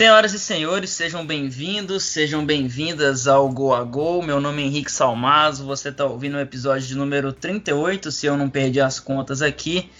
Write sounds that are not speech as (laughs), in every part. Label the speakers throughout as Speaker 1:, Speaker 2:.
Speaker 1: Senhoras e senhores, sejam bem-vindos, sejam bem-vindas ao Go a Go. Meu nome é Henrique Salmazo, você está ouvindo o episódio de número 38, se eu não perdi as contas aqui.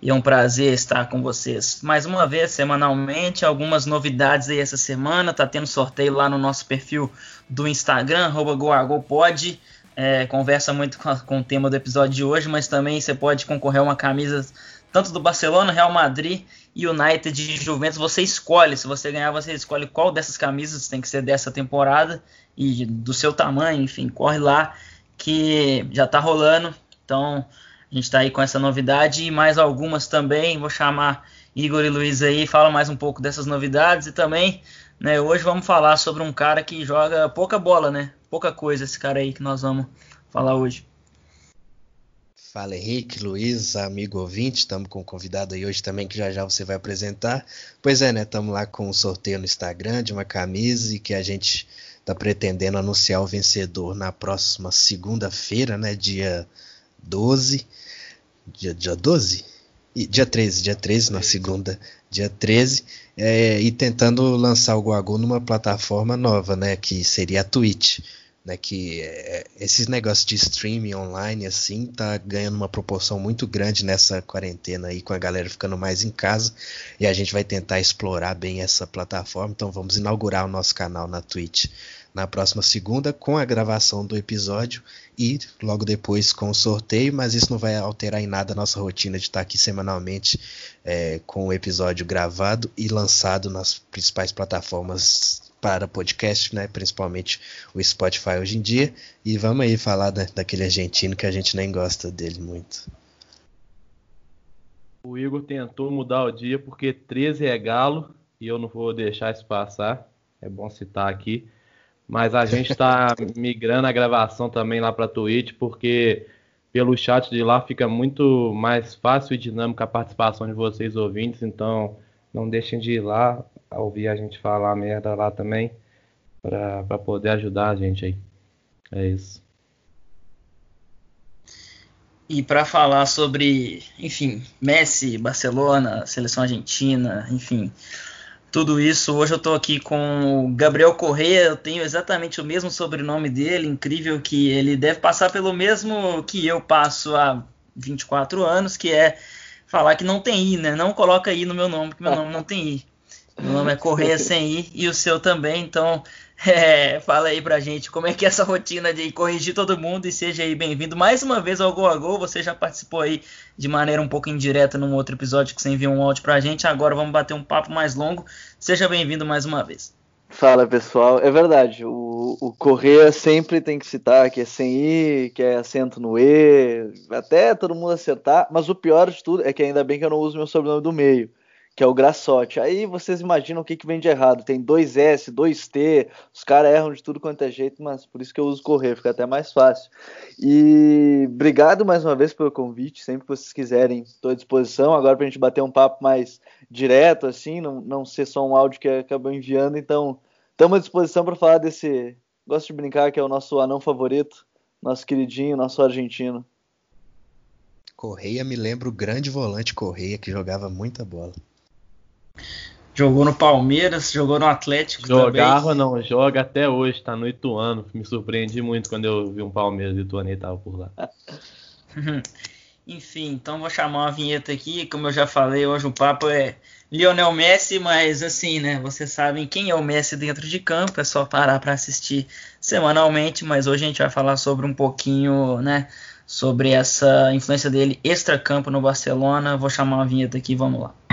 Speaker 1: E é um prazer estar com vocês mais uma vez, semanalmente. Algumas novidades aí essa semana. Tá tendo sorteio lá no nosso perfil do Instagram, GoAGoPod. É, conversa muito com, a, com o tema do episódio de hoje, mas também você pode concorrer a uma camisa tanto do Barcelona, Real Madrid United de Juventus. Você escolhe, se você ganhar, você escolhe qual dessas camisas tem que ser dessa temporada e do seu tamanho, enfim, corre lá que já tá rolando. Então, a gente está aí com essa novidade e mais algumas também. Vou chamar Igor e Luiz aí, fala mais um pouco dessas novidades e também, né, hoje vamos falar sobre um cara que joga pouca bola, né? Pouca coisa esse cara aí que nós vamos falar hoje.
Speaker 2: Fala Henrique, Luiz, amigo ouvinte, estamos com um convidado aí hoje também que já já você vai apresentar. Pois é, né, estamos lá com um sorteio no Instagram de uma camisa e que a gente está pretendendo anunciar o vencedor na próxima segunda-feira, né, dia 12. Dia, dia 12? E, dia 13, dia 13, na segunda, dia 13. É, e tentando lançar o Guagu numa plataforma nova, né? Que seria a Twitch. Né, que é, esses negócios de streaming online assim tá ganhando uma proporção muito grande nessa quarentena aí com a galera ficando mais em casa e a gente vai tentar explorar bem essa plataforma. Então vamos inaugurar o nosso canal na Twitch na próxima segunda com a gravação do episódio e logo depois com o sorteio, mas isso não vai alterar em nada a nossa rotina de estar aqui semanalmente é, com o episódio gravado e lançado nas principais plataformas para podcast, né? principalmente o Spotify hoje em dia. E vamos aí falar da, daquele argentino que a gente nem gosta dele muito.
Speaker 3: O Igor tentou mudar o dia porque 13 é galo e eu não vou deixar isso passar. É bom citar aqui. Mas a gente está (laughs) migrando a gravação também lá para a Twitch, porque pelo chat de lá fica muito mais fácil e dinâmica a participação de vocês ouvintes. Então, não deixem de ir lá, ouvir a gente falar merda lá também, para poder ajudar a gente aí. É isso.
Speaker 1: E para falar sobre, enfim, Messi, Barcelona, seleção argentina, enfim, tudo isso. Hoje eu estou aqui com o Gabriel Correia, eu tenho exatamente o mesmo sobrenome dele, incrível que ele deve passar pelo mesmo que eu passo há 24 anos, que é falar que não tem I, né? Não coloca I no meu nome, porque meu nome não tem I. Meu nome é Correia sem I e o seu também, então (laughs) é, fala aí pra gente como é que é essa rotina de corrigir todo mundo e seja aí bem-vindo mais uma vez ao Go a Go. Você já participou aí de maneira um pouco indireta num outro episódio que você enviou um áudio pra gente. Agora vamos bater um papo mais longo. Seja bem-vindo mais uma vez.
Speaker 4: Fala pessoal, é verdade. O, o Correia sempre tem que citar que é sem I, que é acento no E, até todo mundo acertar. Mas o pior de tudo é que ainda bem que eu não uso meu sobrenome do meio que é o Grassotti. Aí vocês imaginam o que, que vem de errado. Tem dois S, dois T, os caras erram de tudo quanto é jeito, mas por isso que eu uso correr, fica até mais fácil. E obrigado mais uma vez pelo convite. Sempre que vocês quiserem, estou à disposição. Agora para a gente bater um papo mais direto, assim, não, não ser só um áudio que acabou enviando. Então, estamos à disposição para falar desse. Gosto de brincar que é o nosso anão favorito, nosso queridinho, nosso argentino.
Speaker 2: Correia me lembra o grande volante Correia que jogava muita bola.
Speaker 1: Jogou no Palmeiras, jogou no Atlético
Speaker 3: Jogava
Speaker 1: também.
Speaker 3: não, joga até hoje, tá no Ituano. Me surpreendi muito quando eu vi um Palmeiras e Ituano e tava por lá. (laughs)
Speaker 1: Enfim, então vou chamar uma vinheta aqui. Como eu já falei, hoje o papo é Lionel Messi, mas assim, né? Vocês sabem quem é o Messi dentro de campo, é só parar para assistir semanalmente. Mas hoje a gente vai falar sobre um pouquinho, né? Sobre essa influência dele extra-campo no Barcelona. Vou chamar uma vinheta aqui, vamos lá.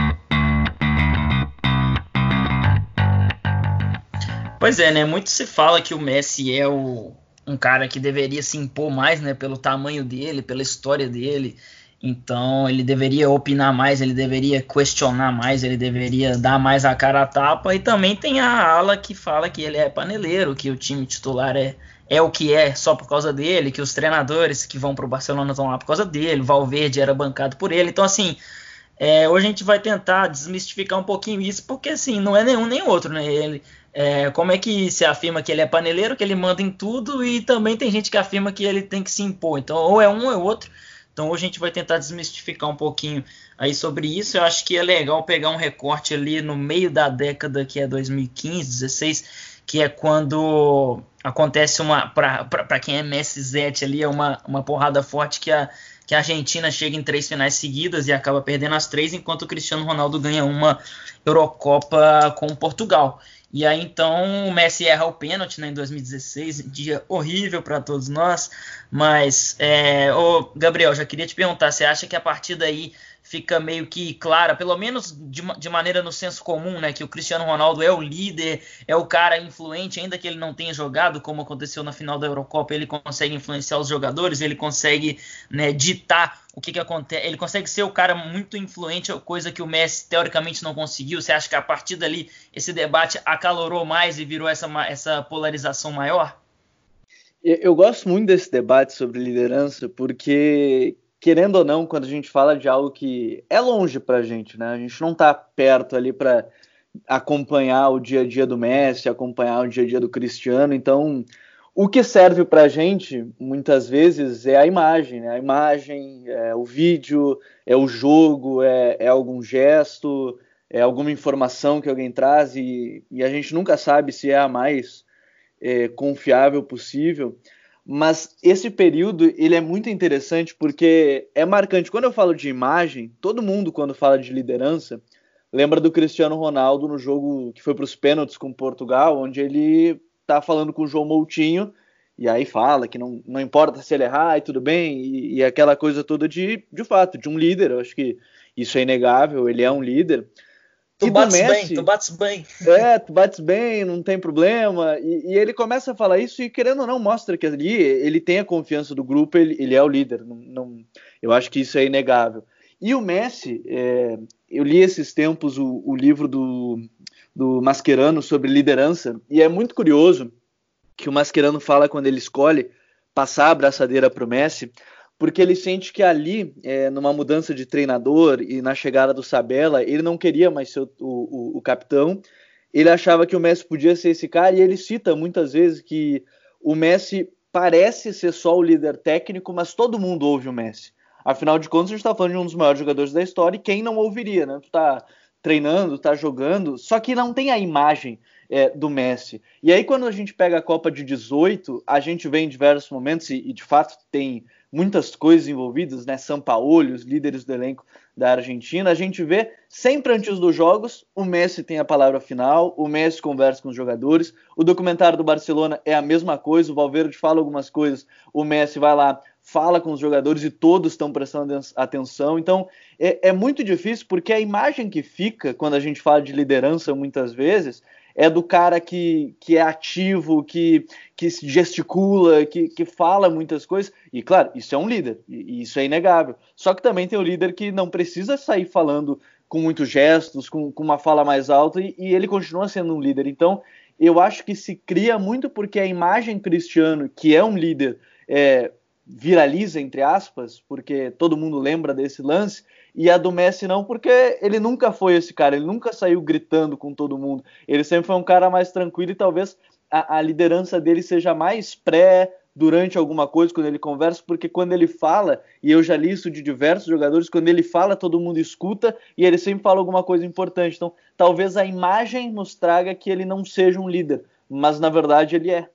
Speaker 1: Pois é, né? Muito se fala que o Messi é o, um cara que deveria se impor mais, né? Pelo tamanho dele, pela história dele. Então ele deveria opinar mais, ele deveria questionar mais, ele deveria dar mais a cara a tapa. E também tem a ala que fala que ele é paneleiro, que o time titular é, é o que é só por causa dele, que os treinadores que vão para o Barcelona estão lá por causa dele, Valverde era bancado por ele. Então, assim, é, hoje a gente vai tentar desmistificar um pouquinho isso, porque assim, não é nenhum nem outro, né? Ele, é, como é que se afirma que ele é paneleiro, que ele manda em tudo, e também tem gente que afirma que ele tem que se impor. Então, ou é um ou é outro. Então hoje a gente vai tentar desmistificar um pouquinho aí sobre isso. Eu acho que é legal pegar um recorte ali no meio da década que é 2015, 16, que é quando acontece uma para quem é Messi Zete ali é uma, uma porrada forte que a que a Argentina chega em três finais seguidas e acaba perdendo as três, enquanto o Cristiano Ronaldo ganha uma Eurocopa com Portugal. E aí então o Messi erra o pênalti né, em 2016, um dia horrível para todos nós. Mas, é, ô, Gabriel, já queria te perguntar, você acha que a partir daí fica meio que clara, pelo menos de, de, maneira no senso comum, né, que o Cristiano Ronaldo é o líder, é o cara influente, ainda que ele não tenha jogado, como aconteceu na final da Eurocopa, ele consegue influenciar os jogadores, ele consegue né, ditar o que, que acontece, ele consegue ser o cara muito influente, coisa que o Messi teoricamente não conseguiu. Você acha que a partir dali esse debate acalorou mais e virou essa, essa polarização maior?
Speaker 4: Eu gosto muito desse debate sobre liderança, porque querendo ou não, quando a gente fala de algo que é longe para a gente, né? A gente não está perto ali para acompanhar o dia a dia do Messi, acompanhar o dia a dia do Cristiano. Então, o que serve para a gente, muitas vezes, é a imagem, né? A imagem, é o vídeo, é o jogo, é, é algum gesto, é alguma informação que alguém traz e, e a gente nunca sabe se é a mais é, confiável possível. Mas esse período ele é muito interessante porque é marcante. Quando eu falo de imagem, todo mundo quando fala de liderança lembra do Cristiano Ronaldo no jogo que foi para os pênaltis com Portugal, onde ele tá falando com o João Moutinho e aí fala que não, não importa se ele errar e tudo bem e, e aquela coisa toda de de fato de um líder. Eu acho que isso é inegável. Ele é um líder.
Speaker 1: Tu bates Messi, bem, tu bates bem.
Speaker 4: É, tu bates bem, não tem problema. E, e, ele começa a falar isso e, querendo ou não, mostra que ali ele tem a confiança do grupo, ele, ele é o líder. Não, não, eu acho que isso é inegável. E o Messi, é, eu li esses tempos o, o livro do, do Mascherano sobre liderança, e é muito curioso que o Mascherano fala quando ele escolhe passar a abraçadeira para o Messi, porque ele sente que ali, é, numa mudança de treinador e na chegada do Sabella, ele não queria mais ser o, o, o, capitão. Ele achava que o Messi podia ser esse cara, e ele cita muitas vezes que o Messi parece ser só o líder técnico, mas todo mundo ouve o Messi. Afinal de contas, a gente está falando de um dos maiores jogadores da história, e quem não ouviria, né? Tu tá treinando, tá jogando, só que não tem a imagem é, do Messi. E aí, quando a gente pega a Copa de 18, a gente vê em diversos momentos, e, e de fato tem muitas coisas envolvidas, né? São Paulo, os líderes do elenco da Argentina. A gente vê sempre antes dos jogos, o Messi tem a palavra final, o Messi conversa com os jogadores. O documentário do Barcelona é a mesma coisa, o Valverde fala algumas coisas, o Messi vai lá, fala com os jogadores e todos estão prestando atenção. Então é, é muito difícil porque a imagem que fica quando a gente fala de liderança muitas vezes é do cara que, que é ativo, que, que gesticula, que, que fala muitas coisas. E claro, isso é um líder, e isso é inegável. Só que também tem o líder que não precisa sair falando com muitos gestos, com, com uma fala mais alta, e, e ele continua sendo um líder. Então, eu acho que se cria muito porque a imagem cristiano, que é um líder, é, viraliza, entre aspas, porque todo mundo lembra desse lance, e a do Messi não, porque ele nunca foi esse cara, ele nunca saiu gritando com todo mundo. Ele sempre foi um cara mais tranquilo e talvez a, a liderança dele seja mais pré, durante alguma coisa, quando ele conversa, porque quando ele fala, e eu já li isso de diversos jogadores, quando ele fala, todo mundo escuta e ele sempre fala alguma coisa importante. Então, talvez a imagem nos traga que ele não seja um líder, mas na verdade ele é.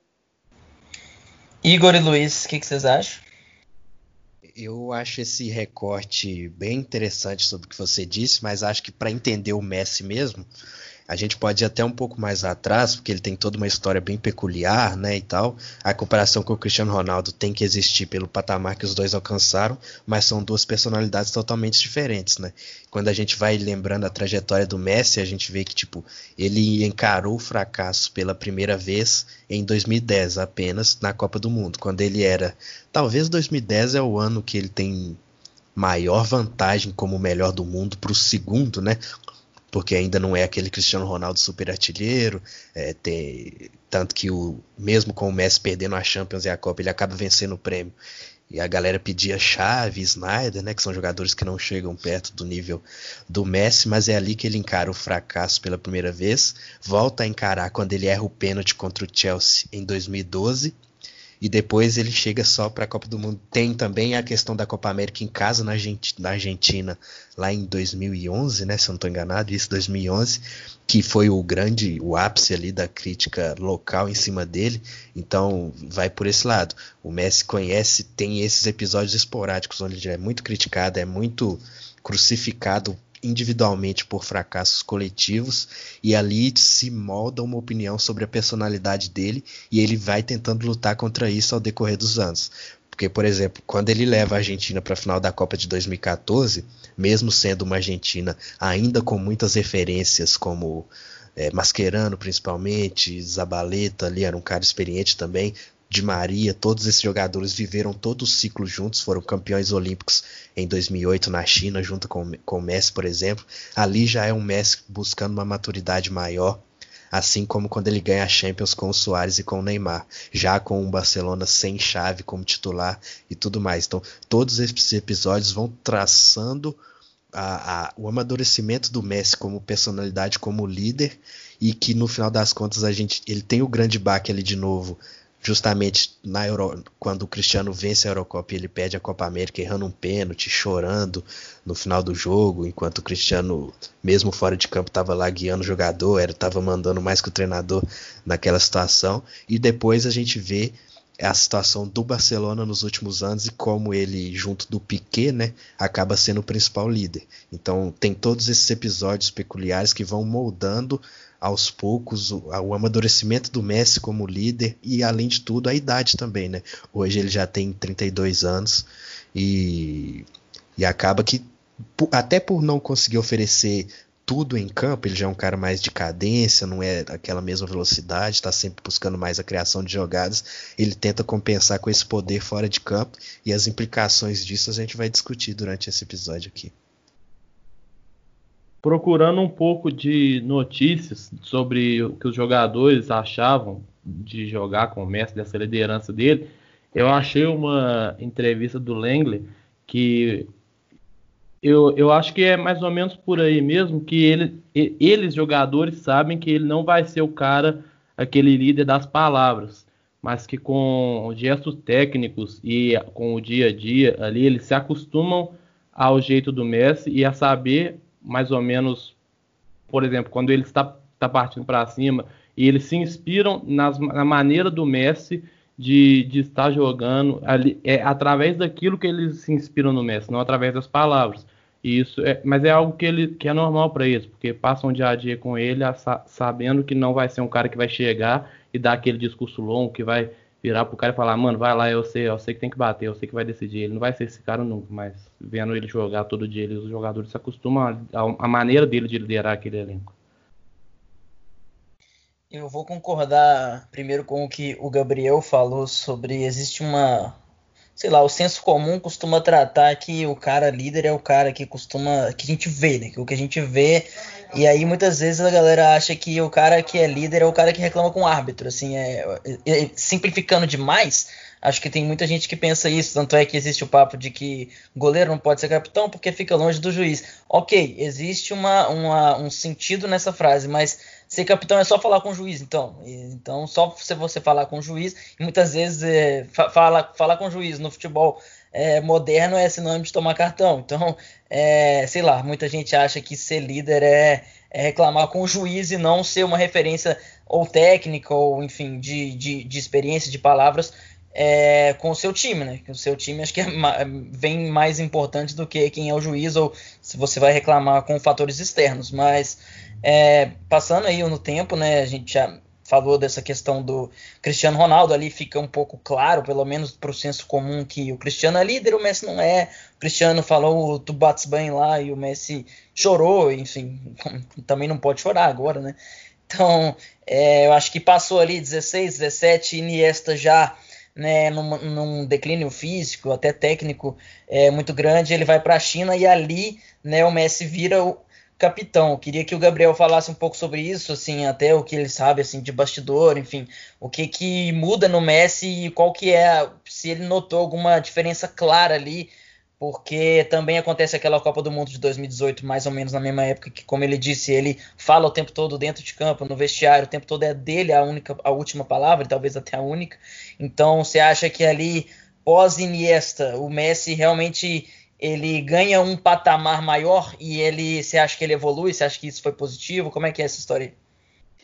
Speaker 1: Igor e Luiz, o que, que vocês acham?
Speaker 2: Eu acho esse recorte bem interessante sobre o que você disse, mas acho que para entender o Messi mesmo, a gente pode ir até um pouco mais atrás, porque ele tem toda uma história bem peculiar, né, e tal. A comparação com o Cristiano Ronaldo tem que existir pelo patamar que os dois alcançaram, mas são duas personalidades totalmente diferentes, né? Quando a gente vai lembrando a trajetória do Messi, a gente vê que, tipo, ele encarou o fracasso pela primeira vez em 2010 apenas na Copa do Mundo, quando ele era, talvez 2010 é o ano que ele tem maior vantagem como o melhor do mundo para o segundo, né? Porque ainda não é aquele Cristiano Ronaldo super artilheiro, é, tem, tanto que o mesmo com o Messi perdendo a Champions e a Copa, ele acaba vencendo o prêmio. E a galera pedia Chave, Snyder, né, que são jogadores que não chegam perto do nível do Messi, mas é ali que ele encara o fracasso pela primeira vez, volta a encarar quando ele erra o pênalti contra o Chelsea em 2012 e depois ele chega só para a Copa do Mundo. Tem também a questão da Copa América em casa na Argentina, lá em 2011, né, se eu não estou enganado, isso 2011, que foi o grande, o ápice ali da crítica local em cima dele. Então vai por esse lado. O Messi conhece, tem esses episódios esporádicos onde ele é muito criticado, é muito crucificado individualmente por fracassos coletivos e ali se molda uma opinião sobre a personalidade dele e ele vai tentando lutar contra isso ao decorrer dos anos. Porque, por exemplo, quando ele leva a Argentina para a final da Copa de 2014, mesmo sendo uma Argentina ainda com muitas referências como é, Mascherano principalmente, Zabaleta ali era um cara experiente também, de Maria, todos esses jogadores viveram todo o ciclo juntos, foram campeões olímpicos em 2008 na China, junto com, com o Messi, por exemplo. Ali já é um Messi buscando uma maturidade maior, assim como quando ele ganha a Champions com o Soares e com o Neymar, já com o Barcelona sem chave como titular e tudo mais. Então, todos esses episódios vão traçando a, a, o amadurecimento do Messi como personalidade, como líder, e que no final das contas a gente ele tem o grande baque ali de novo justamente na Euro, quando o Cristiano vence a Eurocopa e ele perde a Copa América errando um pênalti, chorando no final do jogo, enquanto o Cristiano, mesmo fora de campo, estava lá guiando o jogador, estava mandando mais que o treinador naquela situação. E depois a gente vê a situação do Barcelona nos últimos anos e como ele, junto do Piquet, né, acaba sendo o principal líder. Então tem todos esses episódios peculiares que vão moldando aos poucos o, o, amadurecimento do Messi como líder e, além de tudo, a idade também, né? Hoje ele já tem 32 anos e, e acaba que, até por não conseguir oferecer tudo em campo, ele já é um cara mais de cadência, não é aquela mesma velocidade, está sempre buscando mais a criação de jogadas. Ele tenta compensar com esse poder fora de campo e as implicações disso a gente vai discutir durante esse episódio aqui
Speaker 3: procurando um pouco de notícias sobre o que os jogadores achavam de jogar com o Messi, dessa liderança dele, eu achei uma entrevista do Langley que eu, eu acho que é mais ou menos por aí mesmo que ele, eles, jogadores, sabem que ele não vai ser o cara, aquele líder das palavras, mas que com gestos técnicos e com o dia a dia ali, eles se acostumam ao jeito do Messi e a saber mais ou menos, por exemplo, quando ele está, está partindo para cima, e eles se inspiram nas, na maneira do Messi de, de estar jogando, ali, é através daquilo que eles se inspiram no Messi, não através das palavras. E isso é, mas é algo que, ele, que é normal para eles, porque passam dia a dia com ele, sabendo que não vai ser um cara que vai chegar e dar aquele discurso longo, que vai virar pro cara e falar, mano, vai lá, eu sei, eu sei que tem que bater, eu sei que vai decidir. Ele não vai ser esse cara nunca, mas vendo ele jogar todo dia, ele, os jogadores se acostumam a maneira dele de liderar aquele elenco.
Speaker 1: Eu vou concordar primeiro com o que o Gabriel falou sobre existe uma sei lá, o senso comum costuma tratar que o cara líder é o cara que costuma. que a gente vê, né? Que o que a gente vê. E aí muitas vezes a galera acha que o cara que é líder é o cara que reclama com o árbitro. Assim, é, é, simplificando demais. Acho que tem muita gente que pensa isso, tanto é que existe o papo de que goleiro não pode ser capitão porque fica longe do juiz. Ok, existe uma, uma um sentido nessa frase, mas ser capitão é só falar com o juiz, então. Então, só se você falar com o juiz, e muitas vezes é, fala, falar com o juiz no futebol é, moderno é sinônimo de tomar cartão. Então, é, sei lá, muita gente acha que ser líder é, é, reclamar com o juiz e não ser uma referência ou técnica, ou enfim, de, de, de experiência, de palavras. É, com o seu time, né? O seu time acho que é, vem mais importante do que quem é o juiz ou se você vai reclamar com fatores externos. Mas é, passando aí no tempo, né, a gente já falou dessa questão do Cristiano Ronaldo, ali fica um pouco claro, pelo menos para o senso comum, que o Cristiano é líder, o Messi não é. O Cristiano falou, tu bates bem lá, e o Messi chorou, enfim, (laughs) também não pode chorar agora, né? Então, é, eu acho que passou ali 16, 17, Iniesta já né, num, num declínio físico, até técnico é, muito grande, ele vai para a China e ali né, o Messi vira o, capitão. Eu queria que o Gabriel falasse um pouco sobre isso, assim, até o que ele sabe assim de bastidor, enfim, o que que muda no Messi e qual que é, se ele notou alguma diferença clara ali porque também acontece aquela Copa do Mundo de 2018, mais ou menos na mesma época, que, como ele disse, ele fala o tempo todo dentro de campo, no vestiário, o tempo todo é dele a única, a última palavra, talvez até a única. Então, você acha que ali pós Iniesta, o Messi realmente ele ganha um patamar maior e ele, você acha que ele evolui? Você acha que isso foi positivo? Como é que é essa história?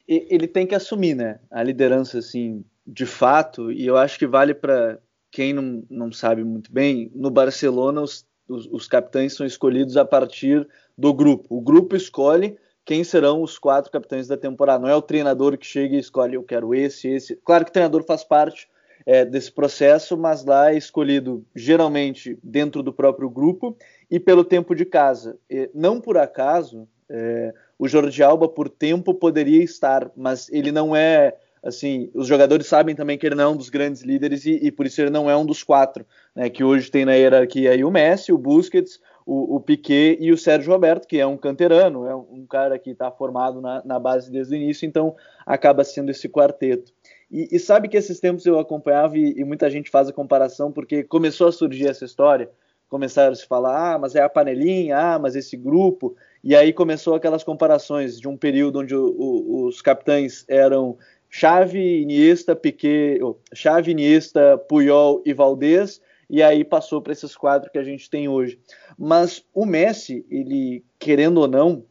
Speaker 4: Ele tem que assumir, né, a liderança assim, de fato, e eu acho que vale para quem não, não sabe muito bem, no Barcelona os, os, os, capitães são escolhidos a partir do grupo. O grupo escolhe quem serão os quatro capitães da temporada. Não é o treinador que chega e escolhe, eu quero esse, esse. Claro que o treinador faz parte é, desse processo, mas lá é escolhido geralmente dentro do próprio grupo e pelo tempo de casa. E, não por acaso, é, o Jordi Alba, por tempo, poderia estar, mas ele não é assim, os jogadores sabem também que ele não é um dos grandes líderes e, e por isso ele não é um dos quatro, né, que hoje tem na hierarquia aí o Messi, o Busquets, o, o Piquet e o Sérgio Roberto, que é um canterano, é um cara que está formado na, na, base desde o início, então acaba sendo esse quarteto. E, e sabe que esses tempos eu acompanhava e, e, muita gente faz a comparação porque começou a surgir essa história, começaram a se falar, ah, mas é a panelinha, ah, mas esse grupo, e aí começou aquelas comparações de um período onde o, o, os capitães eram Xavi, Iniesta, Piquet, oh, Xavi, Iniesta, Puyol e Valdez, e aí passou para esses quatro que a gente tem hoje. Mas o Messi, ele querendo ou não,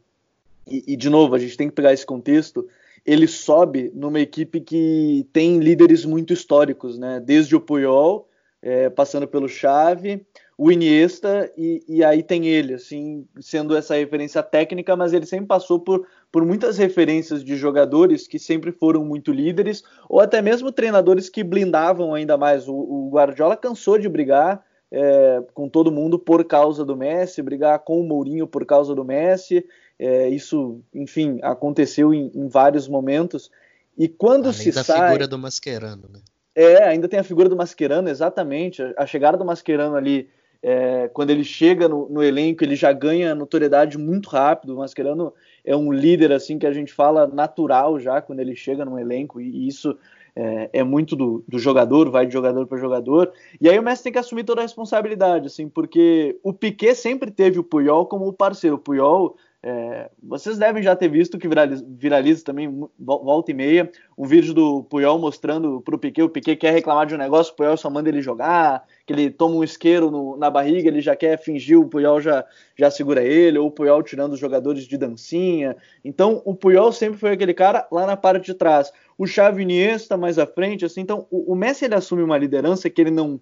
Speaker 4: e, e, de novo a gente tem que pegar esse contexto, ele sobe numa equipe que tem líderes muito históricos, né? Desde o Puyol, é, passando pelo Xavi, o Iniesta e, e, aí tem ele, assim, sendo essa referência técnica, mas ele sempre passou por, por muitas referências de jogadores que sempre foram muito líderes, ou até mesmo treinadores que blindavam ainda mais. O, o Guardiola cansou de brigar é, com todo mundo por causa do Messi, brigar com o Mourinho por causa do Messi. É, isso, enfim, aconteceu em, em, vários momentos. E quando Além se
Speaker 2: da
Speaker 4: sai.
Speaker 2: figura do Mascherano, né?
Speaker 4: É, ainda tem a figura do Mascherano, exatamente. A chegada do Mascherano ali é, quando ele chega no, no, elenco, ele já ganha notoriedade muito rápido. O Mascherano é um líder, assim, que a gente fala natural já quando ele chega no elenco, e isso é, é muito do, do, jogador, vai de jogador para jogador. E aí o Messi tem que assumir toda a responsabilidade, assim, porque o Piquet sempre teve o Puyol como parceiro. O Puyol é, vocês devem já ter visto que viraliza, viraliza, também volta e meia um vídeo do Puyol mostrando para o Piquet, o Piquet quer reclamar de um negócio, o Puyol só manda ele jogar, que ele toma um isqueiro no, na barriga, ele já quer fingir, o Puyol já, já segura ele, ou o Puyol tirando os jogadores de dancinha. Então o Puyol sempre foi aquele cara lá na parte de trás. O Xavi Iniesta mais à frente, assim, então o, o Messi ele assume uma liderança que ele não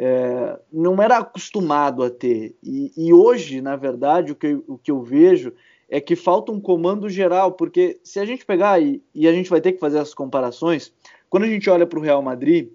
Speaker 4: é, não era acostumado a ter. E, e, hoje, na verdade, o que, o que eu vejo é que falta um comando geral, porque se a gente pegar, e, e a gente vai ter que fazer as comparações, quando a gente olha para o Real Madrid,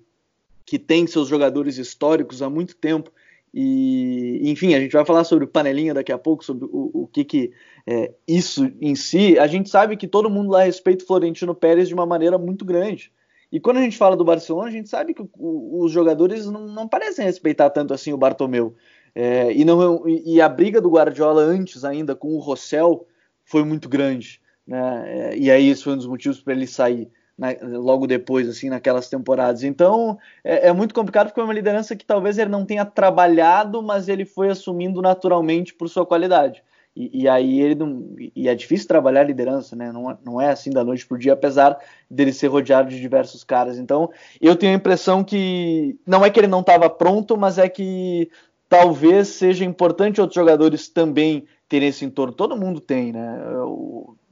Speaker 4: que tem seus jogadores históricos há muito tempo, e enfim, a gente vai falar sobre o panelinha daqui a pouco, sobre o, o que, que é, isso em si, a gente sabe que todo mundo lá respeita o Florentino Pérez de uma maneira muito grande. E quando a gente fala do Barcelona, a gente sabe que os jogadores não, não, parecem respeitar tanto assim o Bartomeu. É, e, não, e a briga do Guardiola antes ainda com o Rossell foi muito grande. Né? É, e aí isso foi um dos motivos para ele sair né, logo depois, assim, naquelas temporadas. Então é, é, muito complicado porque é uma liderança que talvez ele não tenha trabalhado, mas ele foi assumindo naturalmente por sua qualidade. E, e, aí ele não. E é difícil trabalhar a liderança, né? Não, não é assim da noite pro dia, apesar dele ser rodeado de diversos caras. Então, eu tenho a impressão que. Não é que ele não estava pronto, mas é que talvez seja importante outros jogadores também terem esse entorno. Todo mundo tem, né?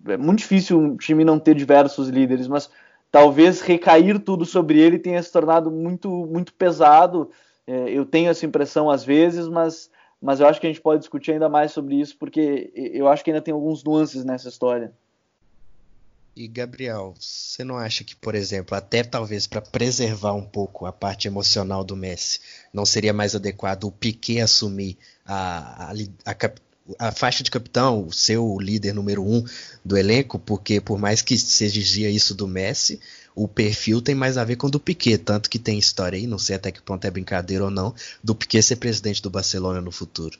Speaker 4: É muito difícil um time não ter diversos líderes, mas talvez recair tudo sobre ele tenha se tornado muito, muito pesado. É, eu tenho essa impressão às vezes, mas mas eu acho que a gente pode discutir ainda mais sobre isso, porque eu acho que ainda tem alguns nuances nessa história.
Speaker 2: E Gabriel, você não acha que, por exemplo, até talvez para preservar um pouco a parte emocional do Messi, não seria mais adequado o Piquet assumir a, a, a, a faixa de capitão, o seu líder número um do elenco, porque por mais que se exigia isso do Messi, o perfil tem mais a ver com o do Piquet, tanto que tem história aí, não sei até que ponto é brincadeira ou não, do Piquet ser presidente do Barcelona no futuro.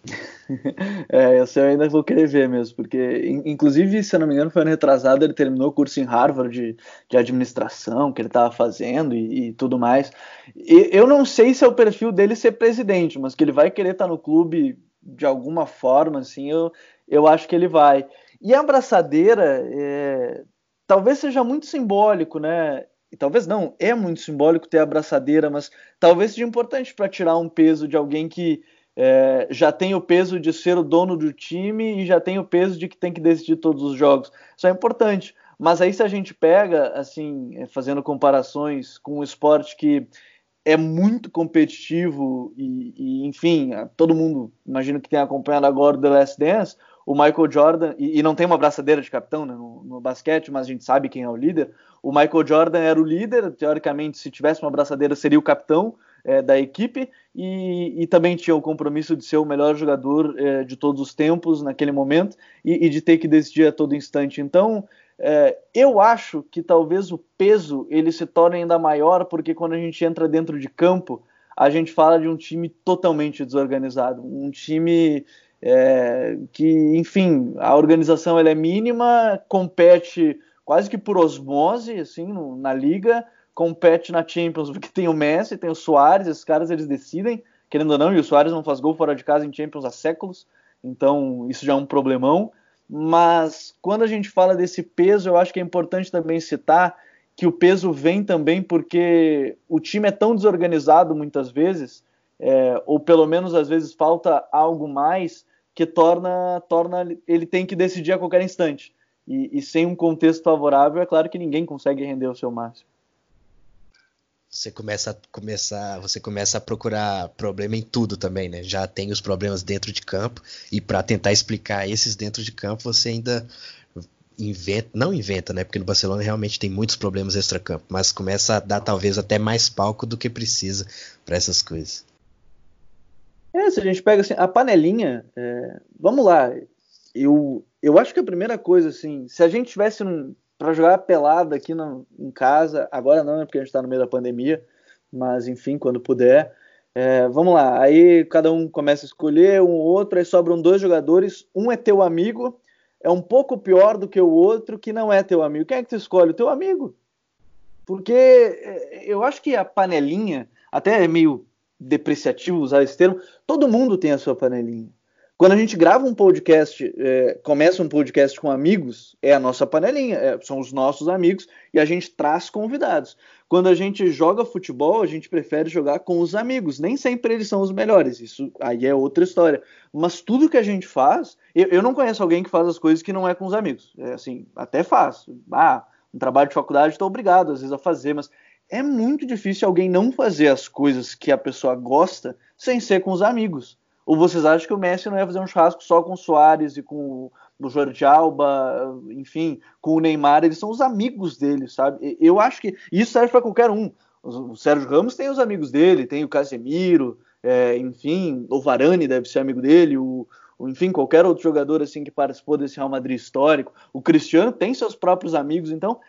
Speaker 2: (laughs)
Speaker 4: é, essa eu ainda vou querer ver mesmo, porque inclusive, se eu não me engano, foi ano retrasado, ele terminou o curso em Harvard de, de administração que ele estava fazendo e, e, tudo mais. E, eu não sei se é o perfil dele ser presidente, mas que ele vai querer estar no clube de alguma forma, assim, eu, eu acho que ele vai. E a abraçadeira, é, talvez seja muito simbólico, né? E talvez não, é muito simbólico ter a abraçadeira, mas talvez seja importante para tirar um peso de alguém que é, já tem o peso de ser o dono do time e já tem o peso de que tem que decidir todos os jogos. Isso é importante. Mas aí se a gente pega, assim, é, fazendo comparações com um esporte que é muito competitivo e, e, enfim, todo mundo, imagino que tenha acompanhado agora o The Last Dance, o Michael Jordan, e, e, não tem uma braçadeira de capitão né, no, no, basquete, mas a gente sabe quem é o líder. O Michael Jordan era o líder, teoricamente, se tivesse uma braçadeira, seria o capitão é, da equipe, e, e, também tinha o compromisso de ser o melhor jogador é, de todos os tempos naquele momento e, e, de ter que decidir a todo instante. Então, é, eu acho que talvez o peso ele se torne ainda maior, porque quando a gente entra dentro de campo, a gente fala de um time totalmente desorganizado, um time é, que, enfim, a organização ela é mínima, compete quase que por osmose, assim, no, na liga, compete na Champions, porque tem o Messi, tem o Soares, esses caras eles decidem, querendo ou não, e o Soares não faz gol fora de casa em Champions há séculos, então isso já é um problemão. Mas quando a gente fala desse peso, eu acho que é importante também citar que o peso vem também porque o time é tão desorganizado muitas vezes, é, ou pelo menos às vezes falta algo mais, que torna, torna ele tem que decidir a qualquer instante. E, e, sem um contexto favorável, é claro que ninguém consegue render o seu máximo.
Speaker 2: Você começa a começar, você começa a procurar problema em tudo também, né? Já tem os problemas dentro de campo e para tentar explicar esses dentro de campo, você ainda inventa, não inventa, né? Porque no Barcelona realmente tem muitos problemas extra-campo, mas começa a dar talvez até mais palco do que precisa para essas coisas.
Speaker 4: É, se a gente pega assim, a panelinha, é, vamos lá, eu, eu acho que a primeira coisa, assim, se a gente tivesse um, para jogar pelada aqui no, em casa, agora não, né, porque a gente está no meio da pandemia, mas enfim, quando puder, é, vamos lá, aí cada um começa a escolher um ou outro, aí sobram dois jogadores, um é teu amigo, é um pouco pior do que o outro que não é teu amigo. Quem é que tu escolhe? O teu amigo. Porque é, eu acho que a panelinha, até é meio depreciativo usar esse termo, todo mundo tem a sua panelinha. Quando a gente grava um podcast, é, começa um podcast com amigos, é a nossa panelinha, é, são os nossos amigos e a gente traz convidados. Quando a gente joga futebol, a gente prefere jogar com os amigos. Nem sempre eles são os melhores, isso aí é outra história. Mas tudo que a gente faz, eu, eu não conheço alguém que faz as coisas que não é com os amigos. É assim, até faz. Ah, um trabalho de faculdade, estou obrigado às vezes a fazer, mas é muito difícil alguém não fazer as coisas que a pessoa gosta sem ser com os amigos. Ou vocês acham que o Messi não ia fazer um churrasco só com o Soares e com o Jorge Alba, enfim, com o Neymar? Eles são os amigos dele, sabe? Eu acho que isso serve para qualquer um. O Sérgio Ramos tem os amigos dele, tem o Casemiro, é, enfim, o Varane deve ser amigo dele, o, enfim, qualquer outro jogador assim que participou desse Real Madrid histórico. O Cristiano tem seus próprios amigos, então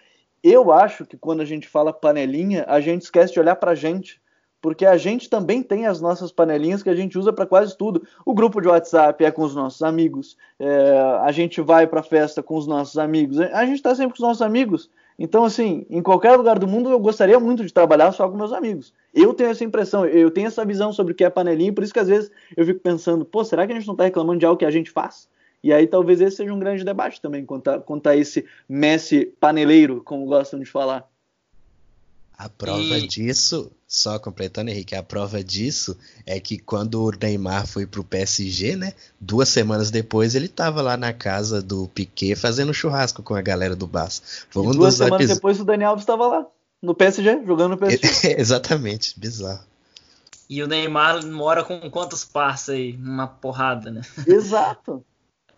Speaker 4: eu acho que quando a gente fala panelinha, a gente esquece de olhar para a gente, porque a gente também tem as nossas panelinhas que a gente usa para quase tudo. O grupo de WhatsApp é com os nossos amigos, é, a gente vai para festa com os nossos amigos, a gente está sempre com os nossos amigos. Então, assim, em qualquer lugar do mundo eu gostaria muito de trabalhar só com meus amigos. Eu tenho essa impressão, eu tenho essa visão sobre o que é panelinha, por isso que às vezes eu fico pensando, pô, será que a gente não está reclamando de algo que a gente faz? E aí talvez esse seja um grande debate também, quanto a, quanto a esse Messi paneleiro, como gostam de falar.
Speaker 2: A prova e... disso, só completando, Henrique, a prova disso é que quando o Neymar foi pro PSG, né? Duas semanas depois ele tava lá na casa do Piquet fazendo churrasco com a galera do Barça.
Speaker 4: Foi um duas semanas episódios... depois o Daniel Alves estava lá, no PSG, jogando no PSG. (laughs)
Speaker 2: Exatamente, bizarro.
Speaker 1: E o Neymar mora com quantos parça aí? Uma porrada, né?
Speaker 4: Exato.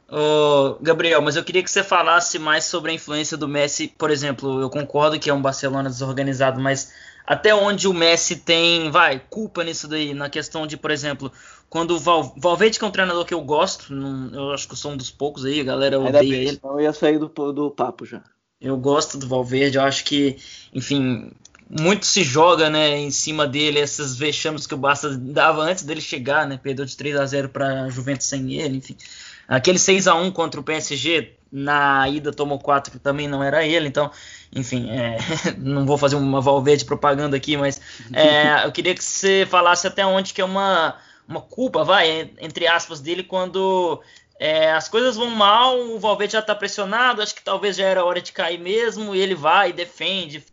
Speaker 1: Ô, Gabriel, mas eu queria que você falasse mais sobre a influência do Messi. Por exemplo, eu concordo que é um Barcelona desorganizado, mas até onde o Messi tem, vai, culpa nisso daí, na questão de, por exemplo, quando o Val, Valverde, que é um treinador que eu gosto, não, eu acho que eu sou um dos poucos aí, a galera odeia ele.
Speaker 4: Eu ia sair do, do papo já.
Speaker 1: Eu gosto do Valverde, eu acho que, enfim, muito se joga, né, em cima dele, esses vexames que o Barça dava antes dele chegar, né, perdeu de 3 a 0 para a Juventus sem ele, enfim. Aquele 6 a 1 contra o PSG, na ida tomou 4 também não era ele, então, enfim, é, (laughs) não vou fazer uma Valverde propaganda aqui, mas é, eu queria que você falasse até onde que é uma, uma culpa, vai, entre aspas, dele quando é, as coisas vão mal, o Valverde já está pressionado, acho que talvez já era hora de cair mesmo, e ele vai, defende.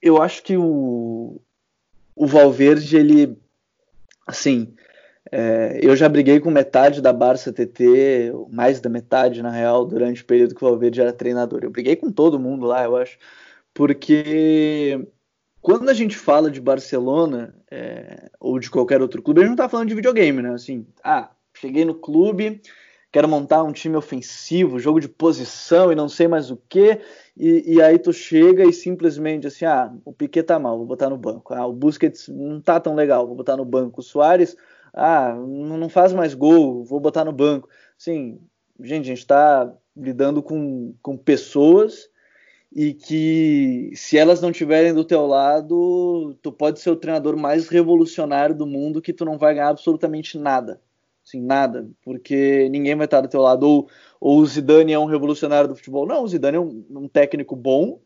Speaker 4: Eu acho que o, o Valverde, ele, assim, é, eu já briguei com metade da Barça TT, mais da metade, na real, durante o período que o Valverde era treinador. Eu briguei com todo mundo lá, eu acho, porque quando a gente fala de Barcelona é, ou de qualquer outro clube, a gente não tá falando de videogame, né? Assim, ah, cheguei no clube, quero montar um time ofensivo, jogo de posição e não sei mais o que, e, e, aí tu chega e simplesmente assim, ah, o Piquet tá mal, vou botar no banco. Ah, o Busquets não tá tão legal, vou botar no banco. O Soares, ah, não faz mais gol, vou botar no banco. Sim, gente, a gente tá lidando com, com pessoas e que se elas não estiverem do teu lado, tu pode ser o treinador mais revolucionário do mundo que tu não vai ganhar absolutamente nada assim, nada, porque ninguém vai estar do teu lado. Ou, ou o Zidane é um revolucionário do futebol. Não, o Zidane é um, um técnico bom,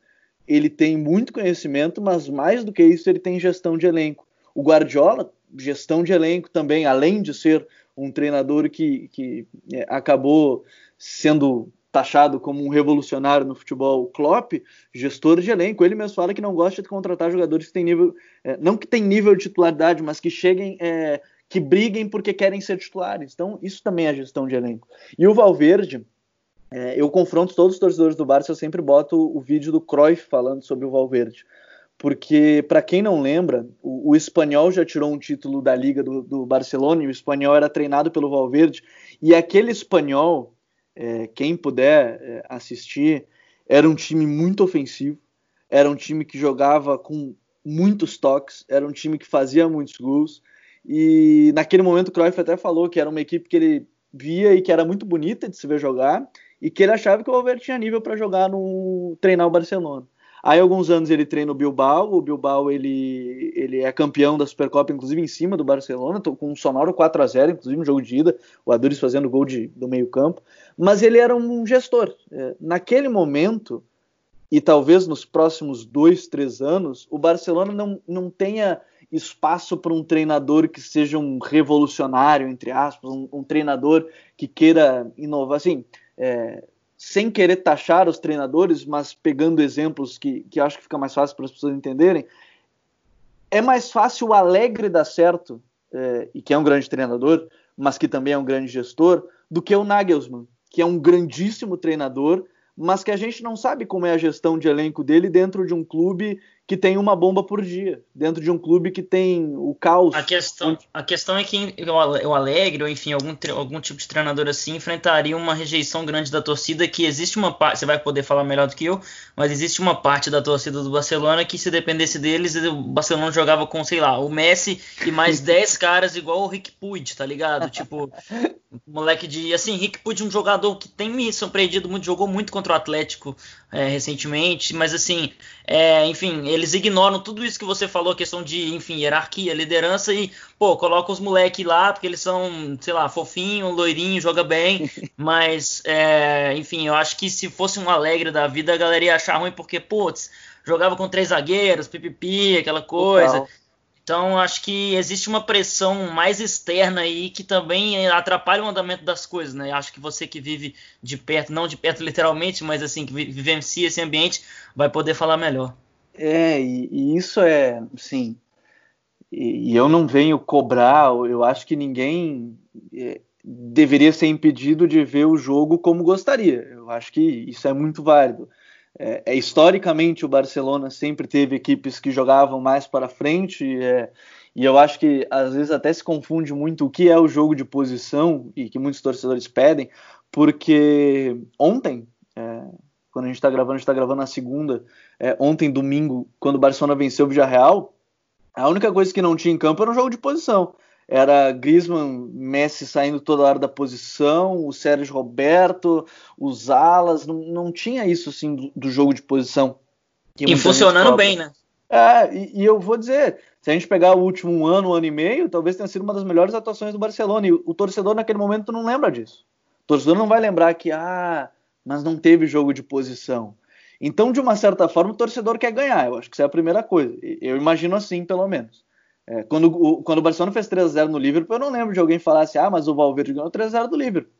Speaker 4: ele tem muito conhecimento, mas mais do que isso, ele tem gestão de elenco. O Guardiola, gestão de elenco também, além de ser um treinador que, que é, acabou sendo taxado como um revolucionário no futebol, Klopp, gestor de elenco, ele mesmo fala que não gosta de contratar jogadores que têm nível, é, não que tem nível de titularidade, mas que cheguem é, que briguem porque querem ser titulares. Então, isso também é gestão de elenco. E o Valverde, é, eu confronto todos os torcedores do Barça, eu sempre boto o vídeo do Cruyff falando sobre o Valverde. Porque, para quem não lembra, o, o, espanhol já tirou um título da Liga do, do, Barcelona e o espanhol era treinado pelo Valverde. E aquele espanhol, é, quem puder é, assistir, era um time muito ofensivo, era um time que jogava com muitos toques, era um time que fazia muitos gols, e naquele momento o Cruyff até falou que era uma equipe que ele via e que era muito bonita de se ver jogar e que ele achava que o Valverde tinha nível para jogar no treinar o Barcelona. Aí alguns anos ele treina o Bilbao, o Bilbao ele, ele é campeão da Supercopa, inclusive em cima do Barcelona, com um sonoro 4 a 0 inclusive no jogo de ida, o Adures fazendo gol de, do meio campo, mas ele era um gestor. É, naquele momento, e talvez nos próximos dois, três anos, o Barcelona não, não tenha espaço para um treinador que seja um revolucionário, entre aspas, um, um treinador que queira inovar, assim, é, sem querer taxar os treinadores, mas pegando exemplos que, que acho que fica mais fácil para as pessoas entenderem, é mais fácil o Alegre dar certo, é, e que é um grande treinador, mas que também é um grande gestor, do que o Nagelsmann, que é um grandíssimo treinador, mas que a gente não sabe como é a gestão de elenco dele dentro de um clube que tem uma bomba por dia, dentro de um clube que tem o caos.
Speaker 1: A questão, a questão é que o Alegre, ou enfim, algum, algum tipo de treinador assim, enfrentaria uma rejeição grande da torcida, que existe uma parte, você vai poder falar melhor do que eu, mas existe uma parte da torcida do Barcelona que se dependesse deles, o Barcelona jogava com, sei lá, o Messi e mais (laughs) 10 caras igual o Rick Puig, tá ligado? Tipo, (laughs) moleque de, assim, Rick Puig um jogador que tem me surpreendido muito, jogou muito contra o Atlético é, recentemente, mas assim, é, enfim, eles ignoram tudo isso que você falou, questão de, enfim, hierarquia, liderança e, pô, coloca os moleques lá porque eles são, sei lá, fofinho, loirinho, joga bem, (laughs) mas, é, enfim, eu acho que se fosse um alegre da vida, a galera ia achar ruim porque, putz, jogava com três zagueiros, pipipi, aquela coisa. Então, acho que existe uma pressão mais externa aí que também atrapalha o andamento das coisas, né? Acho que você que vive de perto, não de perto literalmente, mas assim, que vivencia esse ambiente, vai poder falar melhor.
Speaker 4: É, e, e isso é, sim. E, e, eu não venho cobrar, eu acho que ninguém é, deveria ser impedido de ver o jogo como gostaria. Eu acho que isso é muito válido. É, é, historicamente o Barcelona sempre teve equipes que jogavam mais para frente é, e eu acho que às vezes até se confunde muito o que é o jogo de posição e que muitos torcedores pedem, porque ontem, é, quando a gente está gravando, a gente está gravando na segunda, é, ontem domingo, quando o Barcelona venceu o Villarreal, a única coisa que não tinha em campo era um jogo de posição. era Griezmann, Messi saindo toda hora da posição, o Sérgio Roberto, os alas, não, não tinha isso assim do, do jogo de posição.
Speaker 1: E funcionando bem, né?
Speaker 4: É, e, e, eu vou dizer, se a gente pegar o último um ano, um ano e meio, talvez tenha sido uma das melhores atuações do Barcelona. E o, o torcedor naquele momento não lembra disso. O torcedor não vai lembrar que, ah, mas não teve jogo de posição. Então, de uma certa forma, o torcedor quer ganhar. Eu acho que isso é a primeira coisa. Eu imagino assim, pelo menos. É, quando, o, quando o Barcelona fez 3x0 no Liverpool, eu não lembro de alguém falar assim, ah, mas o Valverde ganhou 3x0 do Liverpool.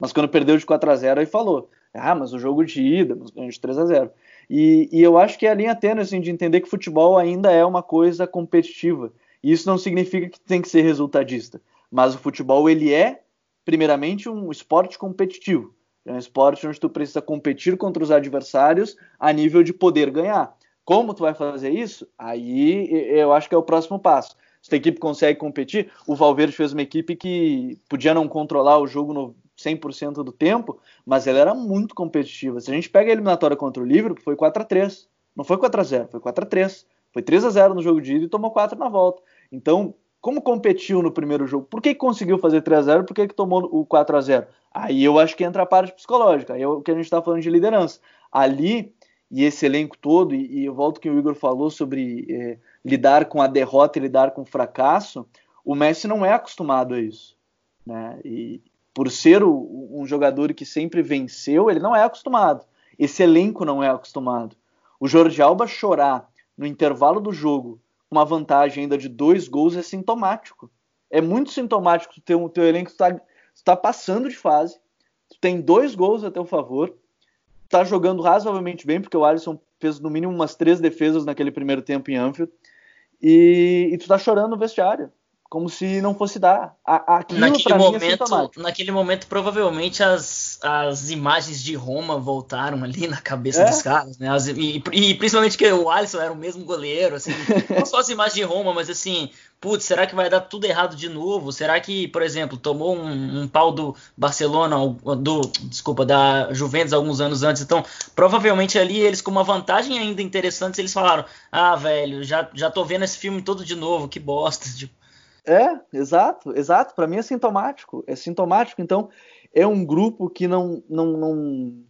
Speaker 4: Mas quando perdeu de 4x0, aí falou, ah, mas o jogo de ida, mas ganhou de 3x0. E, e, eu acho que é a linha tênue, assim, de entender que futebol ainda é uma coisa competitiva. E isso não significa que tem que ser resultadista. Mas o futebol, ele é, primeiramente, um esporte competitivo. É um esporte onde tu precisa competir contra os adversários a nível de poder ganhar. Como tu vai fazer isso? Aí eu acho que é o próximo passo. Se a equipe consegue competir, o Valverde fez uma equipe que podia não controlar o jogo no 100% do tempo, mas ela era muito competitiva. Se a gente pega a eliminatória contra o Liverpool, foi 4 a 3 Não foi 4 a 0 foi 4 a 3 Foi 3 a 0 no jogo de ida e tomou 4 na volta. Então, como competiu no primeiro jogo? Por que conseguiu fazer 3 a 0 Por que, que tomou o 4 a 0 Aí eu acho que entra a parte psicológica, aí é o que a gente está falando de liderança. Ali, e esse elenco todo, e, e eu volto que o Igor falou sobre é, lidar com a derrota e lidar com o fracasso, o Messi não é acostumado a isso. Né? E por ser o, um jogador que sempre venceu, ele não é acostumado. Esse elenco não é acostumado. O Jorge Alba chorar no intervalo do jogo uma vantagem ainda de dois gols é sintomático. É muito sintomático ter um teu elenco está está passando de fase, tem dois gols a teu favor, está jogando razoavelmente bem, porque o Alisson fez no mínimo umas três defesas naquele primeiro tempo em Anfield, e, e tu tá chorando no vestiário como se não fosse dar.
Speaker 1: Aquilo naquele é momento, é naquele momento, provavelmente as, as imagens de Roma voltaram ali na cabeça é? dos caras, né? As, e, e, principalmente que o Alisson era o mesmo goleiro, assim, (laughs) não só as imagens de Roma, mas assim, putz, será que vai dar tudo errado de novo? Será que, por exemplo, tomou um, um pau do Barcelona, do, desculpa, da Juventus alguns anos antes, então provavelmente ali eles com uma vantagem ainda interessante, eles falaram, ah, velho, já, já tô vendo esse filme todo de novo, que bosta, (laughs) tipo.
Speaker 4: É, exato, exato. Para mim é sintomático. É sintomático. Então, é um grupo que não. não, não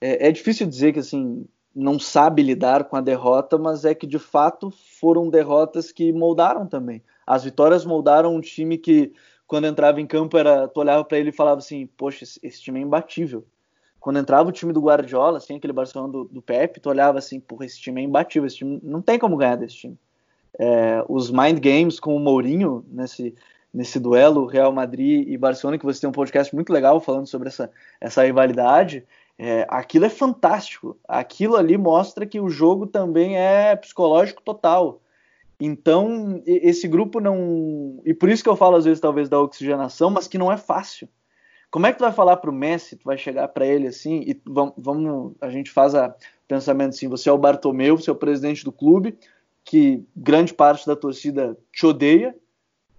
Speaker 4: é, é, difícil dizer que assim não sabe lidar com a derrota, mas é que de fato foram derrotas que moldaram também. As vitórias moldaram um time que, quando entrava em campo, era, tu olhava para ele e falava assim: Poxa, esse time é imbatível. Quando entrava o time do Guardiola, assim, aquele Barcelona do, do Pepe, tu olhava assim: Porra, esse time é imbatível. Esse time não tem como ganhar desse time é, os mind games com o Mourinho nesse, nesse duelo Real Madrid e Barcelona, que você tem um podcast muito legal falando sobre essa, essa rivalidade. É, aquilo é fantástico. Aquilo ali mostra que o jogo também é psicológico total. Então, esse grupo não. E por isso que eu falo, às vezes, talvez, da oxigenação, mas que não é fácil. Como é que tu vai falar para o Messi, tu vai chegar para ele assim, e vamos, vamos, a gente faz a pensamento assim: você é o Bartomeu, você é o presidente do clube, que grande parte da torcida te odeia